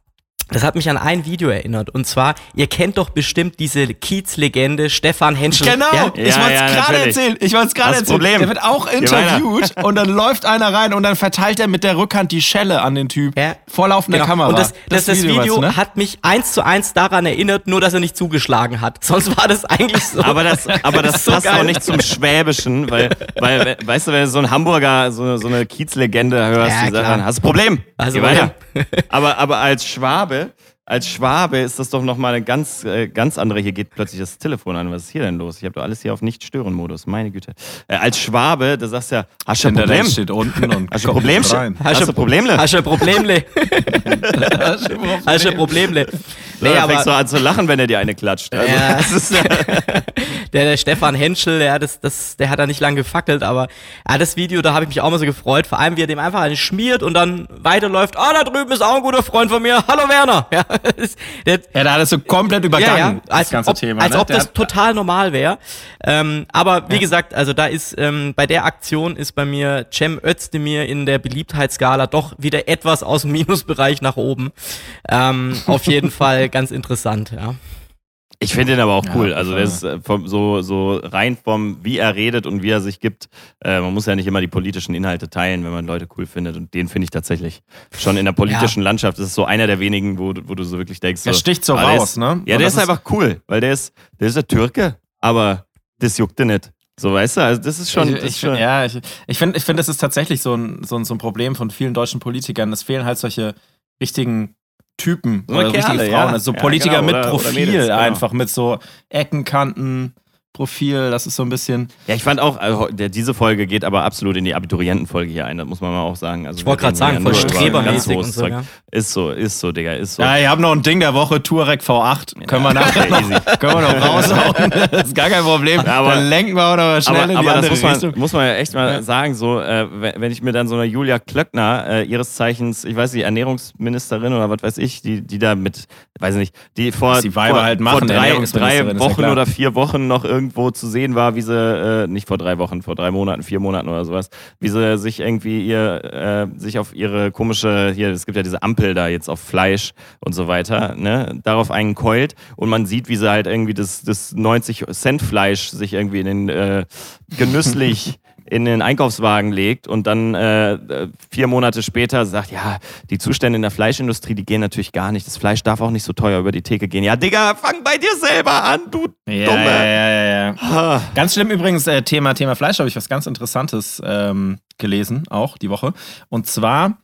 Das hat mich an ein Video erinnert. Und zwar, ihr kennt doch bestimmt diese Kiez-Legende Stefan Henschel. Genau, Ja? ich Ja, wollte es ja, gerade erzählen. Ich wollte es gerade Das erzählen. Problem. Der wird auch interviewt und dann läuft einer rein und dann verteilt er mit der Rückhand die Schelle an den Typ. Ja. Vor laufender Genau. Kamera. Und das, das, das Video, weißt du, ne? hat mich eins zu eins daran erinnert, nur dass er nicht zugeschlagen hat. Sonst war das eigentlich so. Aber das, aber das So passt geil. auch nicht zum Schwäbischen, weil, weil, we- weißt du, wenn du so ein Hamburger, so, so eine Kiezlegende hörst, Ja, die sagt dann, hast du ein Problem. Also, weiter. aber, aber als Schwabe, als Schwabe ist das doch nochmal eine ganz, äh, ganz andere. Hier geht plötzlich das Telefon an. Was ist hier denn los? Ich habe doch alles hier auf Nicht-Stören-Modus. Meine Güte. Äh, als Schwabe, da sagst du ja, hast du ein Problem? steht unten und Hast du ein kommt Problem? Hast du ein Problemle? Hast du ein Problemle? Hast du ein Problemle? Nee, da aber fängst du an zu lachen, wenn er dir eine klatscht. Also, Ja. das ist, ja, der, der Stefan Henschel, ja, das, das, der hat da nicht lang gefackelt, aber ja, das Video, da habe ich mich auch mal so gefreut. Vor allem, wie er dem einfach einen schmiert und dann weiterläuft. Ah, da drüben ist auch ein guter Freund von mir. Hallo Werner. Ja, das, der, Ja, da hat es so komplett übergangen, als das ganze ob, Thema. Als ne? ob Der das hat- total normal wäre. Ähm, aber wie gesagt, also da ist ähm, bei der Aktion ist bei mir Cem Özdemir in der Beliebtheitsskala doch wieder etwas aus dem Minusbereich nach oben. Ähm, auf jeden Fall ganz interessant, ja. Ich finde ihn aber auch Ja, cool. Also voll. das ist äh, vom, so, so rein vom, wie er redet und wie er sich gibt. Äh, man muss ja nicht immer die politischen Inhalte teilen, wenn man Leute cool findet. Und den finde ich tatsächlich schon in der politischen Landschaft. Das ist so einer der wenigen, wo, du- wo du so wirklich denkst. Der so, sticht so ah, der raus, ist, ne? Ja, Und der das ist einfach cool, weil der ist, der ist der Türke, aber das juckt dir nicht. So, weißt du? Also das ist schon. ich, das ich, ist schon ja, ich, ich finde, ich find, das ist tatsächlich so ein, so, ein, so ein Problem von vielen deutschen Politikern. Es fehlen halt solche richtigen Typen So oder Kerle, richtige Frauen. ja. Also so Ja, Politiker genau, mit oder- oder Profil Mädels, genau. einfach, mit so Ecken, Kanten, Profil. Das ist so ein bisschen. Ja, ich fand auch, also, der, diese Folge geht aber absolut in die Abiturientenfolge hier ein, das muss man mal auch sagen. Also, Ich wollte gerade sagen, voll strebermäßig und so, ja. Ist so, ist so, Digga, ist so. Ja, ich habe noch ein Ding der Woche, Touareg V8. Können wir nachher noch, können wir noch raushauen. Das ist gar kein Problem. Aber- Dann lenken wir auch noch mal schnell aber, in die aber das muss man, Richtung. muss man ja echt mal sagen, so, äh, wenn ich mir dann so eine Julia Klöckner, äh, ihres Zeichens, ich weiß nicht, Ernährungsministerin oder was weiß ich, die, die da mit, weiß nicht, die vor, die vor, halt vor machen, drei, Ernährungsministerin, drei ja Wochen oder vier Wochen noch irgendwo zu sehen war, wie sie, äh, nicht vor drei Wochen, vor drei Monaten, vier Monaten oder sowas, wie sie sich irgendwie ihr, äh, sich auf ihre komische, hier, es gibt ja diese Ampel da jetzt auf Fleisch und so weiter, ne, darauf einen keult und man sieht, wie sie halt irgendwie das, das 90 Cent Fleisch sich irgendwie in den, äh, genüsslich in den Einkaufswagen legt und dann äh, vier Monate später sagt, ja, die Zustände in der Fleischindustrie, die gehen natürlich gar nicht. Das Fleisch darf auch nicht so teuer über die Theke gehen. Ja, Digga, fang bei dir selber an, du Ja, Dumme. ja, ja, ja, ja. Ganz schlimm übrigens, äh, Thema, Thema Fleisch, habe ich was ganz Interessantes ähm, gelesen, auch die Woche. Und zwar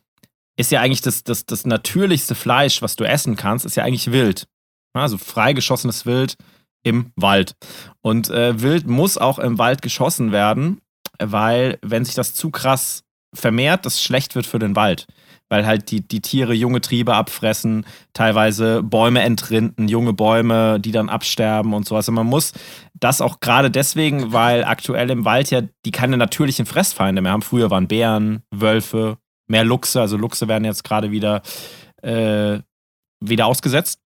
ist ja eigentlich das, das, das natürlichste Fleisch, was du essen kannst, ist ja eigentlich Wild. Also freigeschossenes Wild im Wald. Und äh, Wild muss auch im Wald geschossen werden, weil wenn sich das zu krass vermehrt, das schlecht wird für den Wald. Weil halt die, die Tiere junge Triebe abfressen, teilweise Bäume entrinden, junge Bäume, die dann absterben und sowas. Und man muss das auch gerade deswegen, weil aktuell im Wald ja die keine natürlichen Fressfeinde mehr haben. Früher waren Bären, Wölfe, mehr Luchse, also Luchse werden jetzt gerade wieder, äh, wieder ausgesetzt.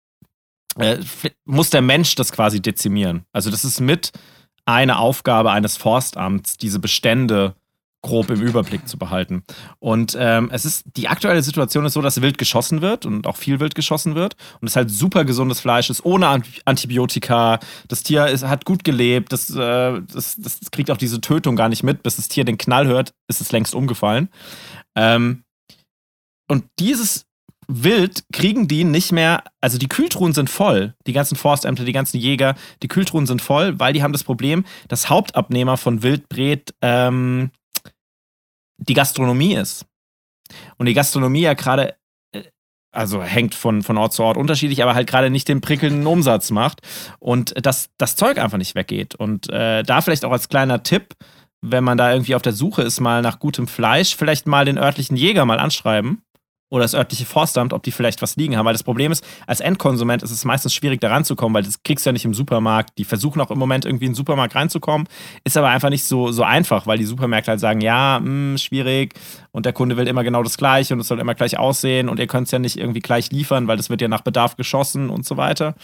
Äh, muss der Mensch das quasi dezimieren. Also das ist mit eine Aufgabe eines Forstamts, diese Bestände grob im Überblick zu behalten. Und ähm, es ist, die aktuelle Situation ist so, dass wild geschossen wird und auch viel wild geschossen wird. Und es halt super gesundes Fleisch ist, ohne Antibiotika. Das Tier ist, hat gut gelebt, das, äh, das, das kriegt auch diese Tötung gar nicht mit. Bis das Tier den Knall hört, ist es längst umgefallen. Ähm, und dieses Wild kriegen die nicht mehr, also die Kühltruhen sind voll, die ganzen Forstämter, die ganzen Jäger, die Kühltruhen sind voll, weil die haben das Problem, dass Hauptabnehmer von Wildbret ähm, die Gastronomie ist. Und die Gastronomie ja gerade, äh, also hängt von, von Ort zu Ort unterschiedlich, aber halt gerade nicht den prickelnden Umsatz macht und dass das Zeug einfach nicht weggeht. Und äh, da vielleicht auch als kleiner Tipp, wenn man da irgendwie auf der Suche ist, mal nach gutem Fleisch, vielleicht mal den örtlichen Jäger mal anschreiben oder das örtliche Forstamt, ob die vielleicht was liegen haben. Weil das Problem ist, als Endkonsument ist es meistens schwierig, da ranzukommen, weil das kriegst du ja nicht im Supermarkt. Die versuchen auch im Moment irgendwie in den Supermarkt reinzukommen, ist aber einfach nicht so, so einfach, weil die Supermärkte halt sagen, ja, mh, hm, schwierig und der Kunde will immer genau das Gleiche und es soll immer gleich aussehen und ihr könnt es ja nicht irgendwie gleich liefern, weil das wird ja nach Bedarf geschossen und so weiter.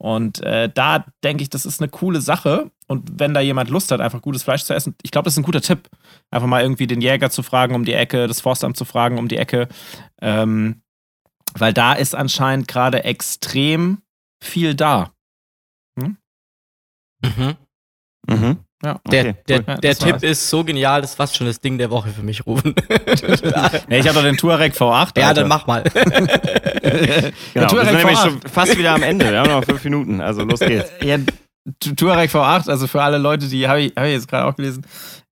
Und äh, da denke ich, das ist eine coole Sache. Und wenn da jemand Lust hat, einfach gutes Fleisch zu essen, ich glaube, das ist ein guter Tipp. Einfach mal irgendwie den Jäger zu fragen um die Ecke, das Forstamt zu fragen um die Ecke. Ähm, weil da ist anscheinend gerade extrem viel da. Hm? Mhm. Mhm. Ja, okay, der, der, cool. der Tipp war's. ist so genial, das ist fast schon das Ding der Woche für mich, Rufen. nee, ich habe doch den Touareg V8. Alter. Ja, dann mach mal. genau, wir sind nämlich schon fast wieder am Ende. Wir haben noch fünf Minuten, also los geht's. Ja, Touareg V8, also für alle Leute, die habe ich, hab ich jetzt gerade auch gelesen,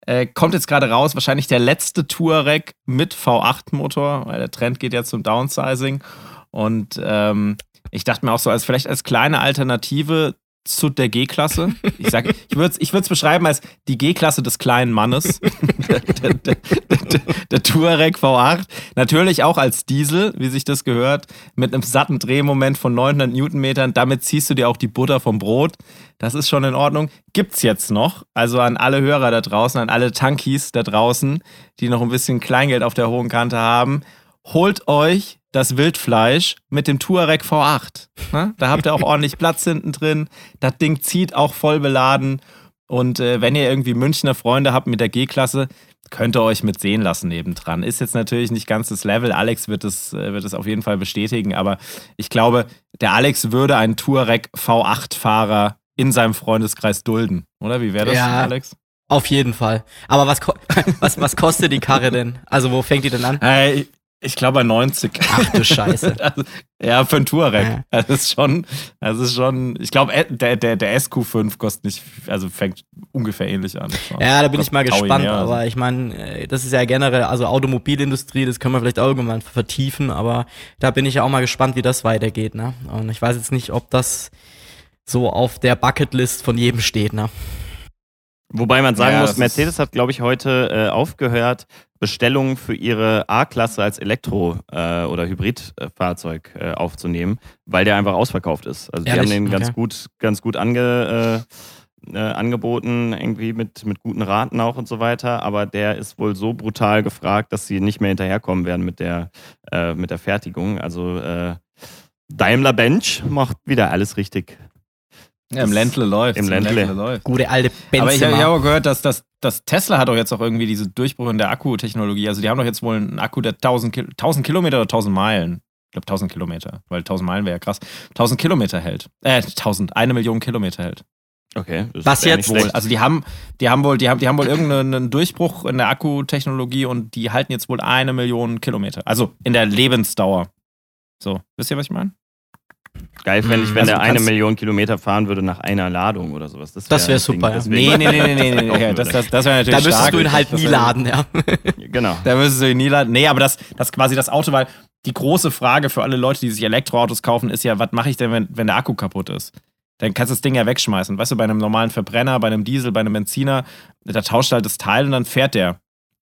äh, kommt jetzt gerade raus, wahrscheinlich der letzte Touareg mit V8-Motor, weil der Trend geht ja zum Downsizing. Und ähm, ich dachte mir auch so, als vielleicht als kleine Alternative zu der G-Klasse. Ich ich würde es ich beschreiben als die G-Klasse des kleinen Mannes. der, der, der, der, Touareg V8. Natürlich auch als Diesel, wie sich das gehört, mit einem satten Drehmoment von 900 Newtonmetern. Damit ziehst du dir auch die Butter vom Brot. Das ist schon in Ordnung. Gibt's jetzt noch. Also an alle Hörer da draußen, an alle Tankies da draußen, die noch ein bisschen Kleingeld auf der hohen Kante haben. Holt euch das Wildfleisch mit dem Touareg V8. Ne? Da habt ihr auch ordentlich Platz hinten drin. Das Ding zieht auch voll beladen. Und äh, wenn ihr irgendwie Münchner Freunde habt mit der G-Klasse, könnt ihr euch mit sehen lassen nebendran. Ist jetzt natürlich nicht ganz das Level. Alex wird es, äh, wird es auf jeden Fall bestätigen. Aber ich glaube, der Alex würde einen Touareg V8-Fahrer in seinem Freundeskreis dulden. Oder wie wäre das, ja. Alex? Auf jeden Fall. Aber was, was, was kostet die Karre denn? Also wo fängt die denn an? Hey, ich glaube bei 90. Ach du Scheiße. Also, ja, für ein Touareg. Ja. Das ist schon, das ist schon, ich glaube, der, der, der SQ5 kostet nicht, also fängt ungefähr ähnlich an. Ja, da bin ich mal gespannt, mehr, aber also. ich meine, äh, das ist ja generell, also Automobilindustrie, das können wir vielleicht auch irgendwann vertiefen, aber da bin ich ja auch mal gespannt, wie das weitergeht, ne? Und ich weiß jetzt nicht, ob das so auf der Bucketlist von jedem steht, ne? Wobei man sagen ja, muss, Mercedes hat, glaube ich, heute äh, aufgehört, Bestellungen für ihre A-Klasse als Elektro- äh, oder Hybridfahrzeug äh, aufzunehmen, weil der einfach ausverkauft ist. Also Ehrlich? die haben den okay. ganz gut, ganz gut ange, äh, äh, angeboten, irgendwie mit, mit guten Raten auch und so weiter, aber der ist wohl so brutal gefragt, dass sie nicht mehr hinterherkommen werden mit der, äh, mit der Fertigung. Also Daimler Bench macht wieder alles richtig. Ja, im Ländle läuft. Im Ländle. läuft. Gute alte Benzema. Aber ich, ich habe auch gehört, dass, dass, dass Tesla hat auch jetzt auch irgendwie diese Durchbrüche in der Akkutechnologie. Also die haben doch jetzt wohl einen Akku, der 1000, 1000 Kilometer oder 1000 Meilen. Ich glaube 1000 Kilometer, weil 1000 Meilen wäre ja krass. 1000 Kilometer hält. Äh, 1000, eine Million Kilometer hält. Okay. Was jetzt wohl? Also die haben, die haben wohl, die haben, die haben wohl irgendeinen Durchbruch in der Akkutechnologie und die halten jetzt wohl eine Million Kilometer. Also in der Lebensdauer. So, wisst ihr, was ich meine? Geil fände ich, wenn also der eine Million Kilometer fahren würde nach einer Ladung oder sowas. Das wäre wär super, ja. Nee, nee, nee, nee, nee, nee. ja, das, das, das wäre natürlich Da müsstest du ihn halt nie laden, ja. genau. Da müsstest du ihn nie laden. Nee, aber das, das quasi das Auto, weil die große Frage für alle Leute, die sich Elektroautos kaufen, ist ja, was mache ich denn, wenn, wenn der Akku kaputt ist? dann kannst du das Ding ja wegschmeißen. Weißt du, bei einem normalen Verbrenner, bei einem Diesel, bei einem Benziner, da tauscht halt das Teil und dann fährt der.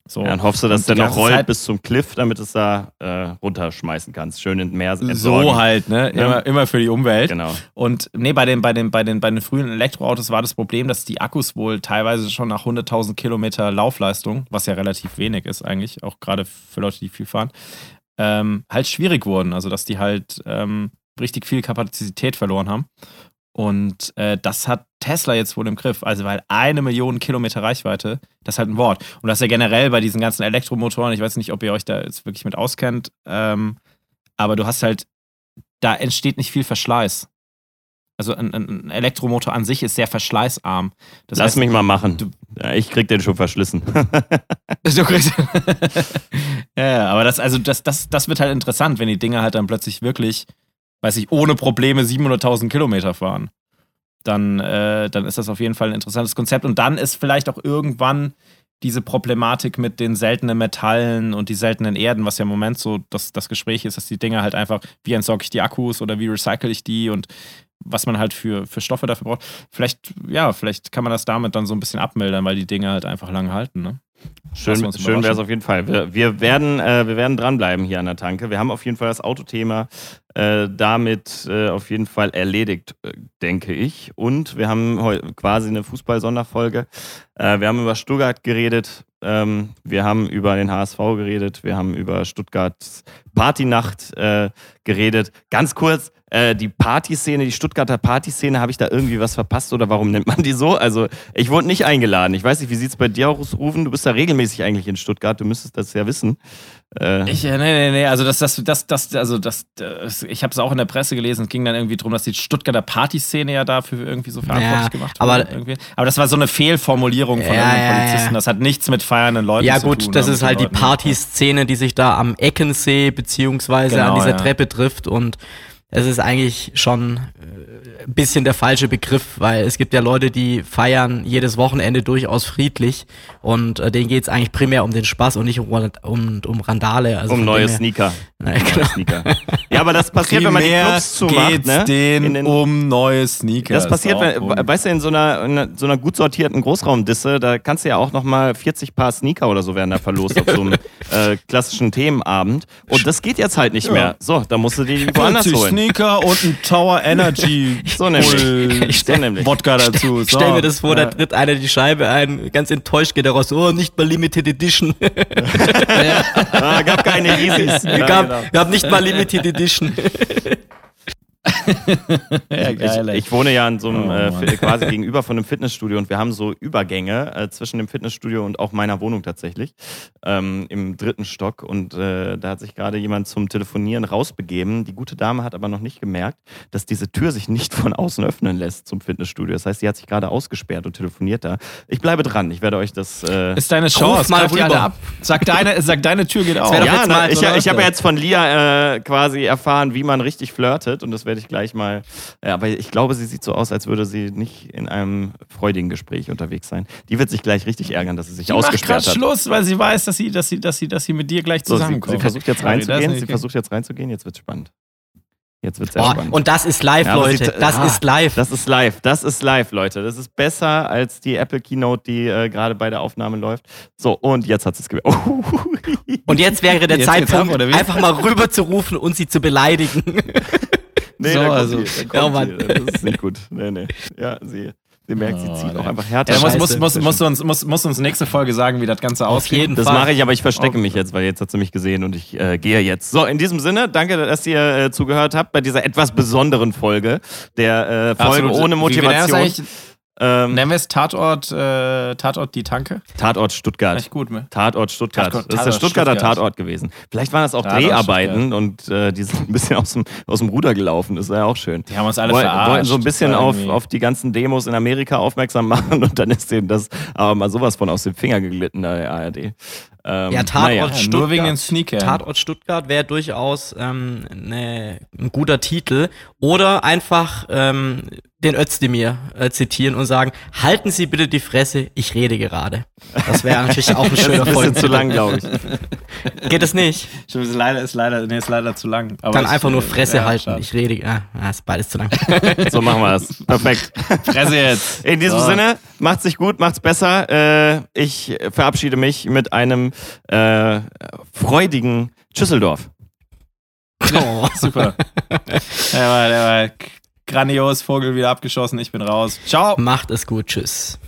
So. Ja, dann hoffst du, dass der noch rollt Zeit- bis zum Cliff, damit es da äh, runterschmeißen kannst. Schön in Meer entsorgen. So halt, ne? Ja. Immer, immer für die Umwelt. Genau. Und nee, bei den, bei, den, bei, den, bei den frühen Elektroautos war das Problem, dass die Akkus wohl teilweise schon nach 100.000 Kilometer Laufleistung, was ja relativ wenig ist eigentlich, auch gerade für Leute, die viel fahren, ähm, halt schwierig wurden. Also, dass die halt ähm, richtig viel Kapazität verloren haben. Und äh, das hat Tesla jetzt wohl im Griff. Also, weil eine Million Kilometer Reichweite, das ist halt ein Wort. Und das ist ja generell bei diesen ganzen Elektromotoren, ich weiß nicht, ob ihr euch da jetzt wirklich mit auskennt, ähm, aber du hast halt, da entsteht nicht viel Verschleiß. Also ein, ein Elektromotor an sich ist sehr verschleißarm. Das Lass heißt, mich mal machen. du- ja, ich krieg den schon verschlissen. Du kriegst ja, ja, aber das, also das, das, das wird halt interessant, wenn die Dinger halt dann plötzlich wirklich, weiß ich, ohne Probleme 700.000 Kilometer fahren. Dann, äh, dann ist das auf jeden Fall ein interessantes Konzept. Und dann ist vielleicht auch irgendwann diese Problematik mit den seltenen Metallen und die seltenen Erden, was ja im Moment so das, das Gespräch ist, dass die Dinger halt einfach, wie entsorge ich die Akkus oder wie recycle ich die und was man halt für, für Stoffe dafür braucht. Vielleicht, ja, vielleicht kann man das damit dann so ein bisschen abmildern, weil die Dinger halt einfach lang halten, ne? Schön, schön wäre es auf jeden Fall. Wir, wir, werden, äh, wir werden dranbleiben hier an der Tanke. Wir haben auf jeden Fall das Autothema äh, damit äh, auf jeden Fall erledigt, äh, denke ich. Und wir haben quasi eine Fußball-Sonderfolge. Äh, wir haben über Stuttgart geredet. Ähm, wir haben über den HSV geredet. Wir haben über Stuttgarts Partynacht äh, geredet. Ganz kurz, äh, die Partyszene, die Stuttgarter Partyszene, habe ich da irgendwie was verpasst oder warum nennt man die so? Also, ich wurde nicht eingeladen. Ich weiß nicht, wie sieht es bei dir aus, Rufen? Du bist da regelmäßig eigentlich in Stuttgart. Du müsstest das ja wissen. Äh, Ich, äh, nee, nee, nee, also das, das, das, das, also das, das ich habe es auch in der Presse gelesen, es ging dann irgendwie darum, dass die Stuttgarter Partyszene ja dafür irgendwie so verantwortlich Ja, gemacht aber- wurde. Irgendwie. Aber das war so eine Fehlformulierung von Ja, ja, Polizisten, ja. das hat nichts mit feiernden Leuten Ja zu gut, tun. das ne, ist mit halt den die Leuten. Partyszene, die sich da am Eckensee beziehungsweise Genau, an dieser ja. Treppe trifft und es ist eigentlich schon äh, ein bisschen der falsche Begriff, weil es gibt ja Leute, die feiern jedes Wochenende durchaus friedlich und äh, denen geht es eigentlich primär um den Spaß und nicht um, um, um Randale. Also um neue Sneaker. Ja, neue genau. Sneaker. Ja, aber das passiert, wenn man die Primär Clubs zumacht. geht's Ne? denen In den- um neue Sneaker. Das passiert, wenn, um- weißt du, in so einer, in so einer gut sortierten Großraumdisse, da kannst du ja auch nochmal 40 Paar Sneaker oder so werden da verlost auf so einem äh, klassischen Themenabend. Und das geht jetzt halt nicht Ja. mehr. So, da musst du die woanders 40 holen. Sneaker und ein Tower Energy So nämlich. So nämlich. Wodka dazu. So. stell mir das vor, da Ja. tritt einer die Scheibe ein, ganz enttäuscht geht er raus, oh, nicht mal Limited Edition. Ah, gab keine Yeezys. Ja, gab, genau. gab nicht mal Limited Edition. Ja, geil. Ich, ich wohne ja in so einem, Oh, äh, quasi gegenüber von einem Fitnessstudio und wir haben so Übergänge äh, zwischen dem Fitnessstudio und auch meiner Wohnung tatsächlich ähm, im dritten Stock und äh, da hat sich gerade jemand zum Telefonieren rausbegeben. Die gute Dame hat aber noch nicht gemerkt, dass diese Tür sich nicht von außen öffnen lässt zum Fitnessstudio. Das heißt, sie hat sich gerade ausgesperrt und telefoniert da. Ich bleibe dran. Ich werde euch das. Äh, Ist deine Chance. mal Greif die alle rüber. ab. Sag deine, sag deine Tür geht auf. ja, jetzt na, mal ich, ich habe Leute. jetzt von Lia äh, quasi erfahren, wie man richtig flirtet und das werde ich gleich mal. Ja, aber ich glaube, sie sieht so aus, als würde sie nicht in einem freudigen Gespräch unterwegs sein. Die wird sich gleich richtig ärgern, dass sie sich Die macht ausgesperrt grad hat. Schluss, weil sie weiß, dass sie, dass sie, dass sie, dass sie mit dir gleich So, sie, zusammenkommt. sie versucht jetzt reinzugehen. Sie versucht jetzt reinzugehen. Jetzt wird's spannend. Jetzt wird's sehr Oh, spannend. und das ist live, Ja, Leute. sie- das ah, ist live. Das ist live, das ist live, Leute. Das ist besser als die Apple Keynote, die äh, gerade bei der Aufnahme läuft. So, und jetzt hat es gewählt. Oh, Und jetzt wäre der Jetzt Zeitpunkt, ab, oder wie? einfach mal rüber zu rufen und sie zu beleidigen. nee, So, also- kommt Ja, sie. Mann. Das ist nicht gut. Nee, nee. Ja, sie, sie merkt, sie Oh, zieht nee. auch einfach härter. Ja, muss, muss, muss, muss, uns, muss, muss uns nächste Folge sagen, wie das Ganze Auf aussieht. jeden Das Fall. mache ich, aber ich verstecke Oh. mich jetzt, weil jetzt hat sie mich gesehen und ich äh, gehe jetzt. So, in diesem Sinne, danke, dass ihr äh, zugehört habt bei dieser etwas besonderen Folge der äh, Folge Absolut. ohne das Motivation. Ähm, Nennen wir es Tatort, äh, Tatort die Tanke? Tatort Stuttgart. Echt gut, ne? Tatort Stuttgart. Tatort- das ist der Tatort Stuttgarter Stuttgart. Tatort gewesen. Vielleicht waren das auch Tatort Dreharbeiten und äh, die sind ein bisschen aus dem, aus dem Ruder gelaufen. Das war ja auch schön. Die haben uns alle Woll- verarscht. wollten so ein bisschen auf, auf die ganzen Demos in Amerika aufmerksam machen und dann ist denen das aber mal sowas von aus dem Finger geglitten, der ARD. Ähm, Ja, Tatort naja. Ja, Stuttgart. nur wegen den Sneakern. Tatort Stuttgart wäre durchaus ähm, ne, ein guter Titel. Oder einfach ähm, den Özdemir äh, zitieren und sagen, halten Sie bitte die Fresse, ich rede gerade. Das wäre natürlich auch ein Das ist schöner ein bisschen zu lang, glaube ich. Geht es nicht? Stimmt, ist leider, ist leider, nee, ist leider zu lang. Aber Dann ich- einfach nur Fresse ja, halten. schade. Ich rede. Ah, ah, ist beides zu lang. So machen wir das. Perfekt. Fresse jetzt. In diesem So. Sinne, macht's sich gut, macht's besser. Äh, ich verabschiede mich mit einem äh, freudigen Schüsseldorf. Oh. Super. der war, der war grandios, Vogel wieder abgeschossen, ich bin raus. Ciao. Macht es gut. Tschüss.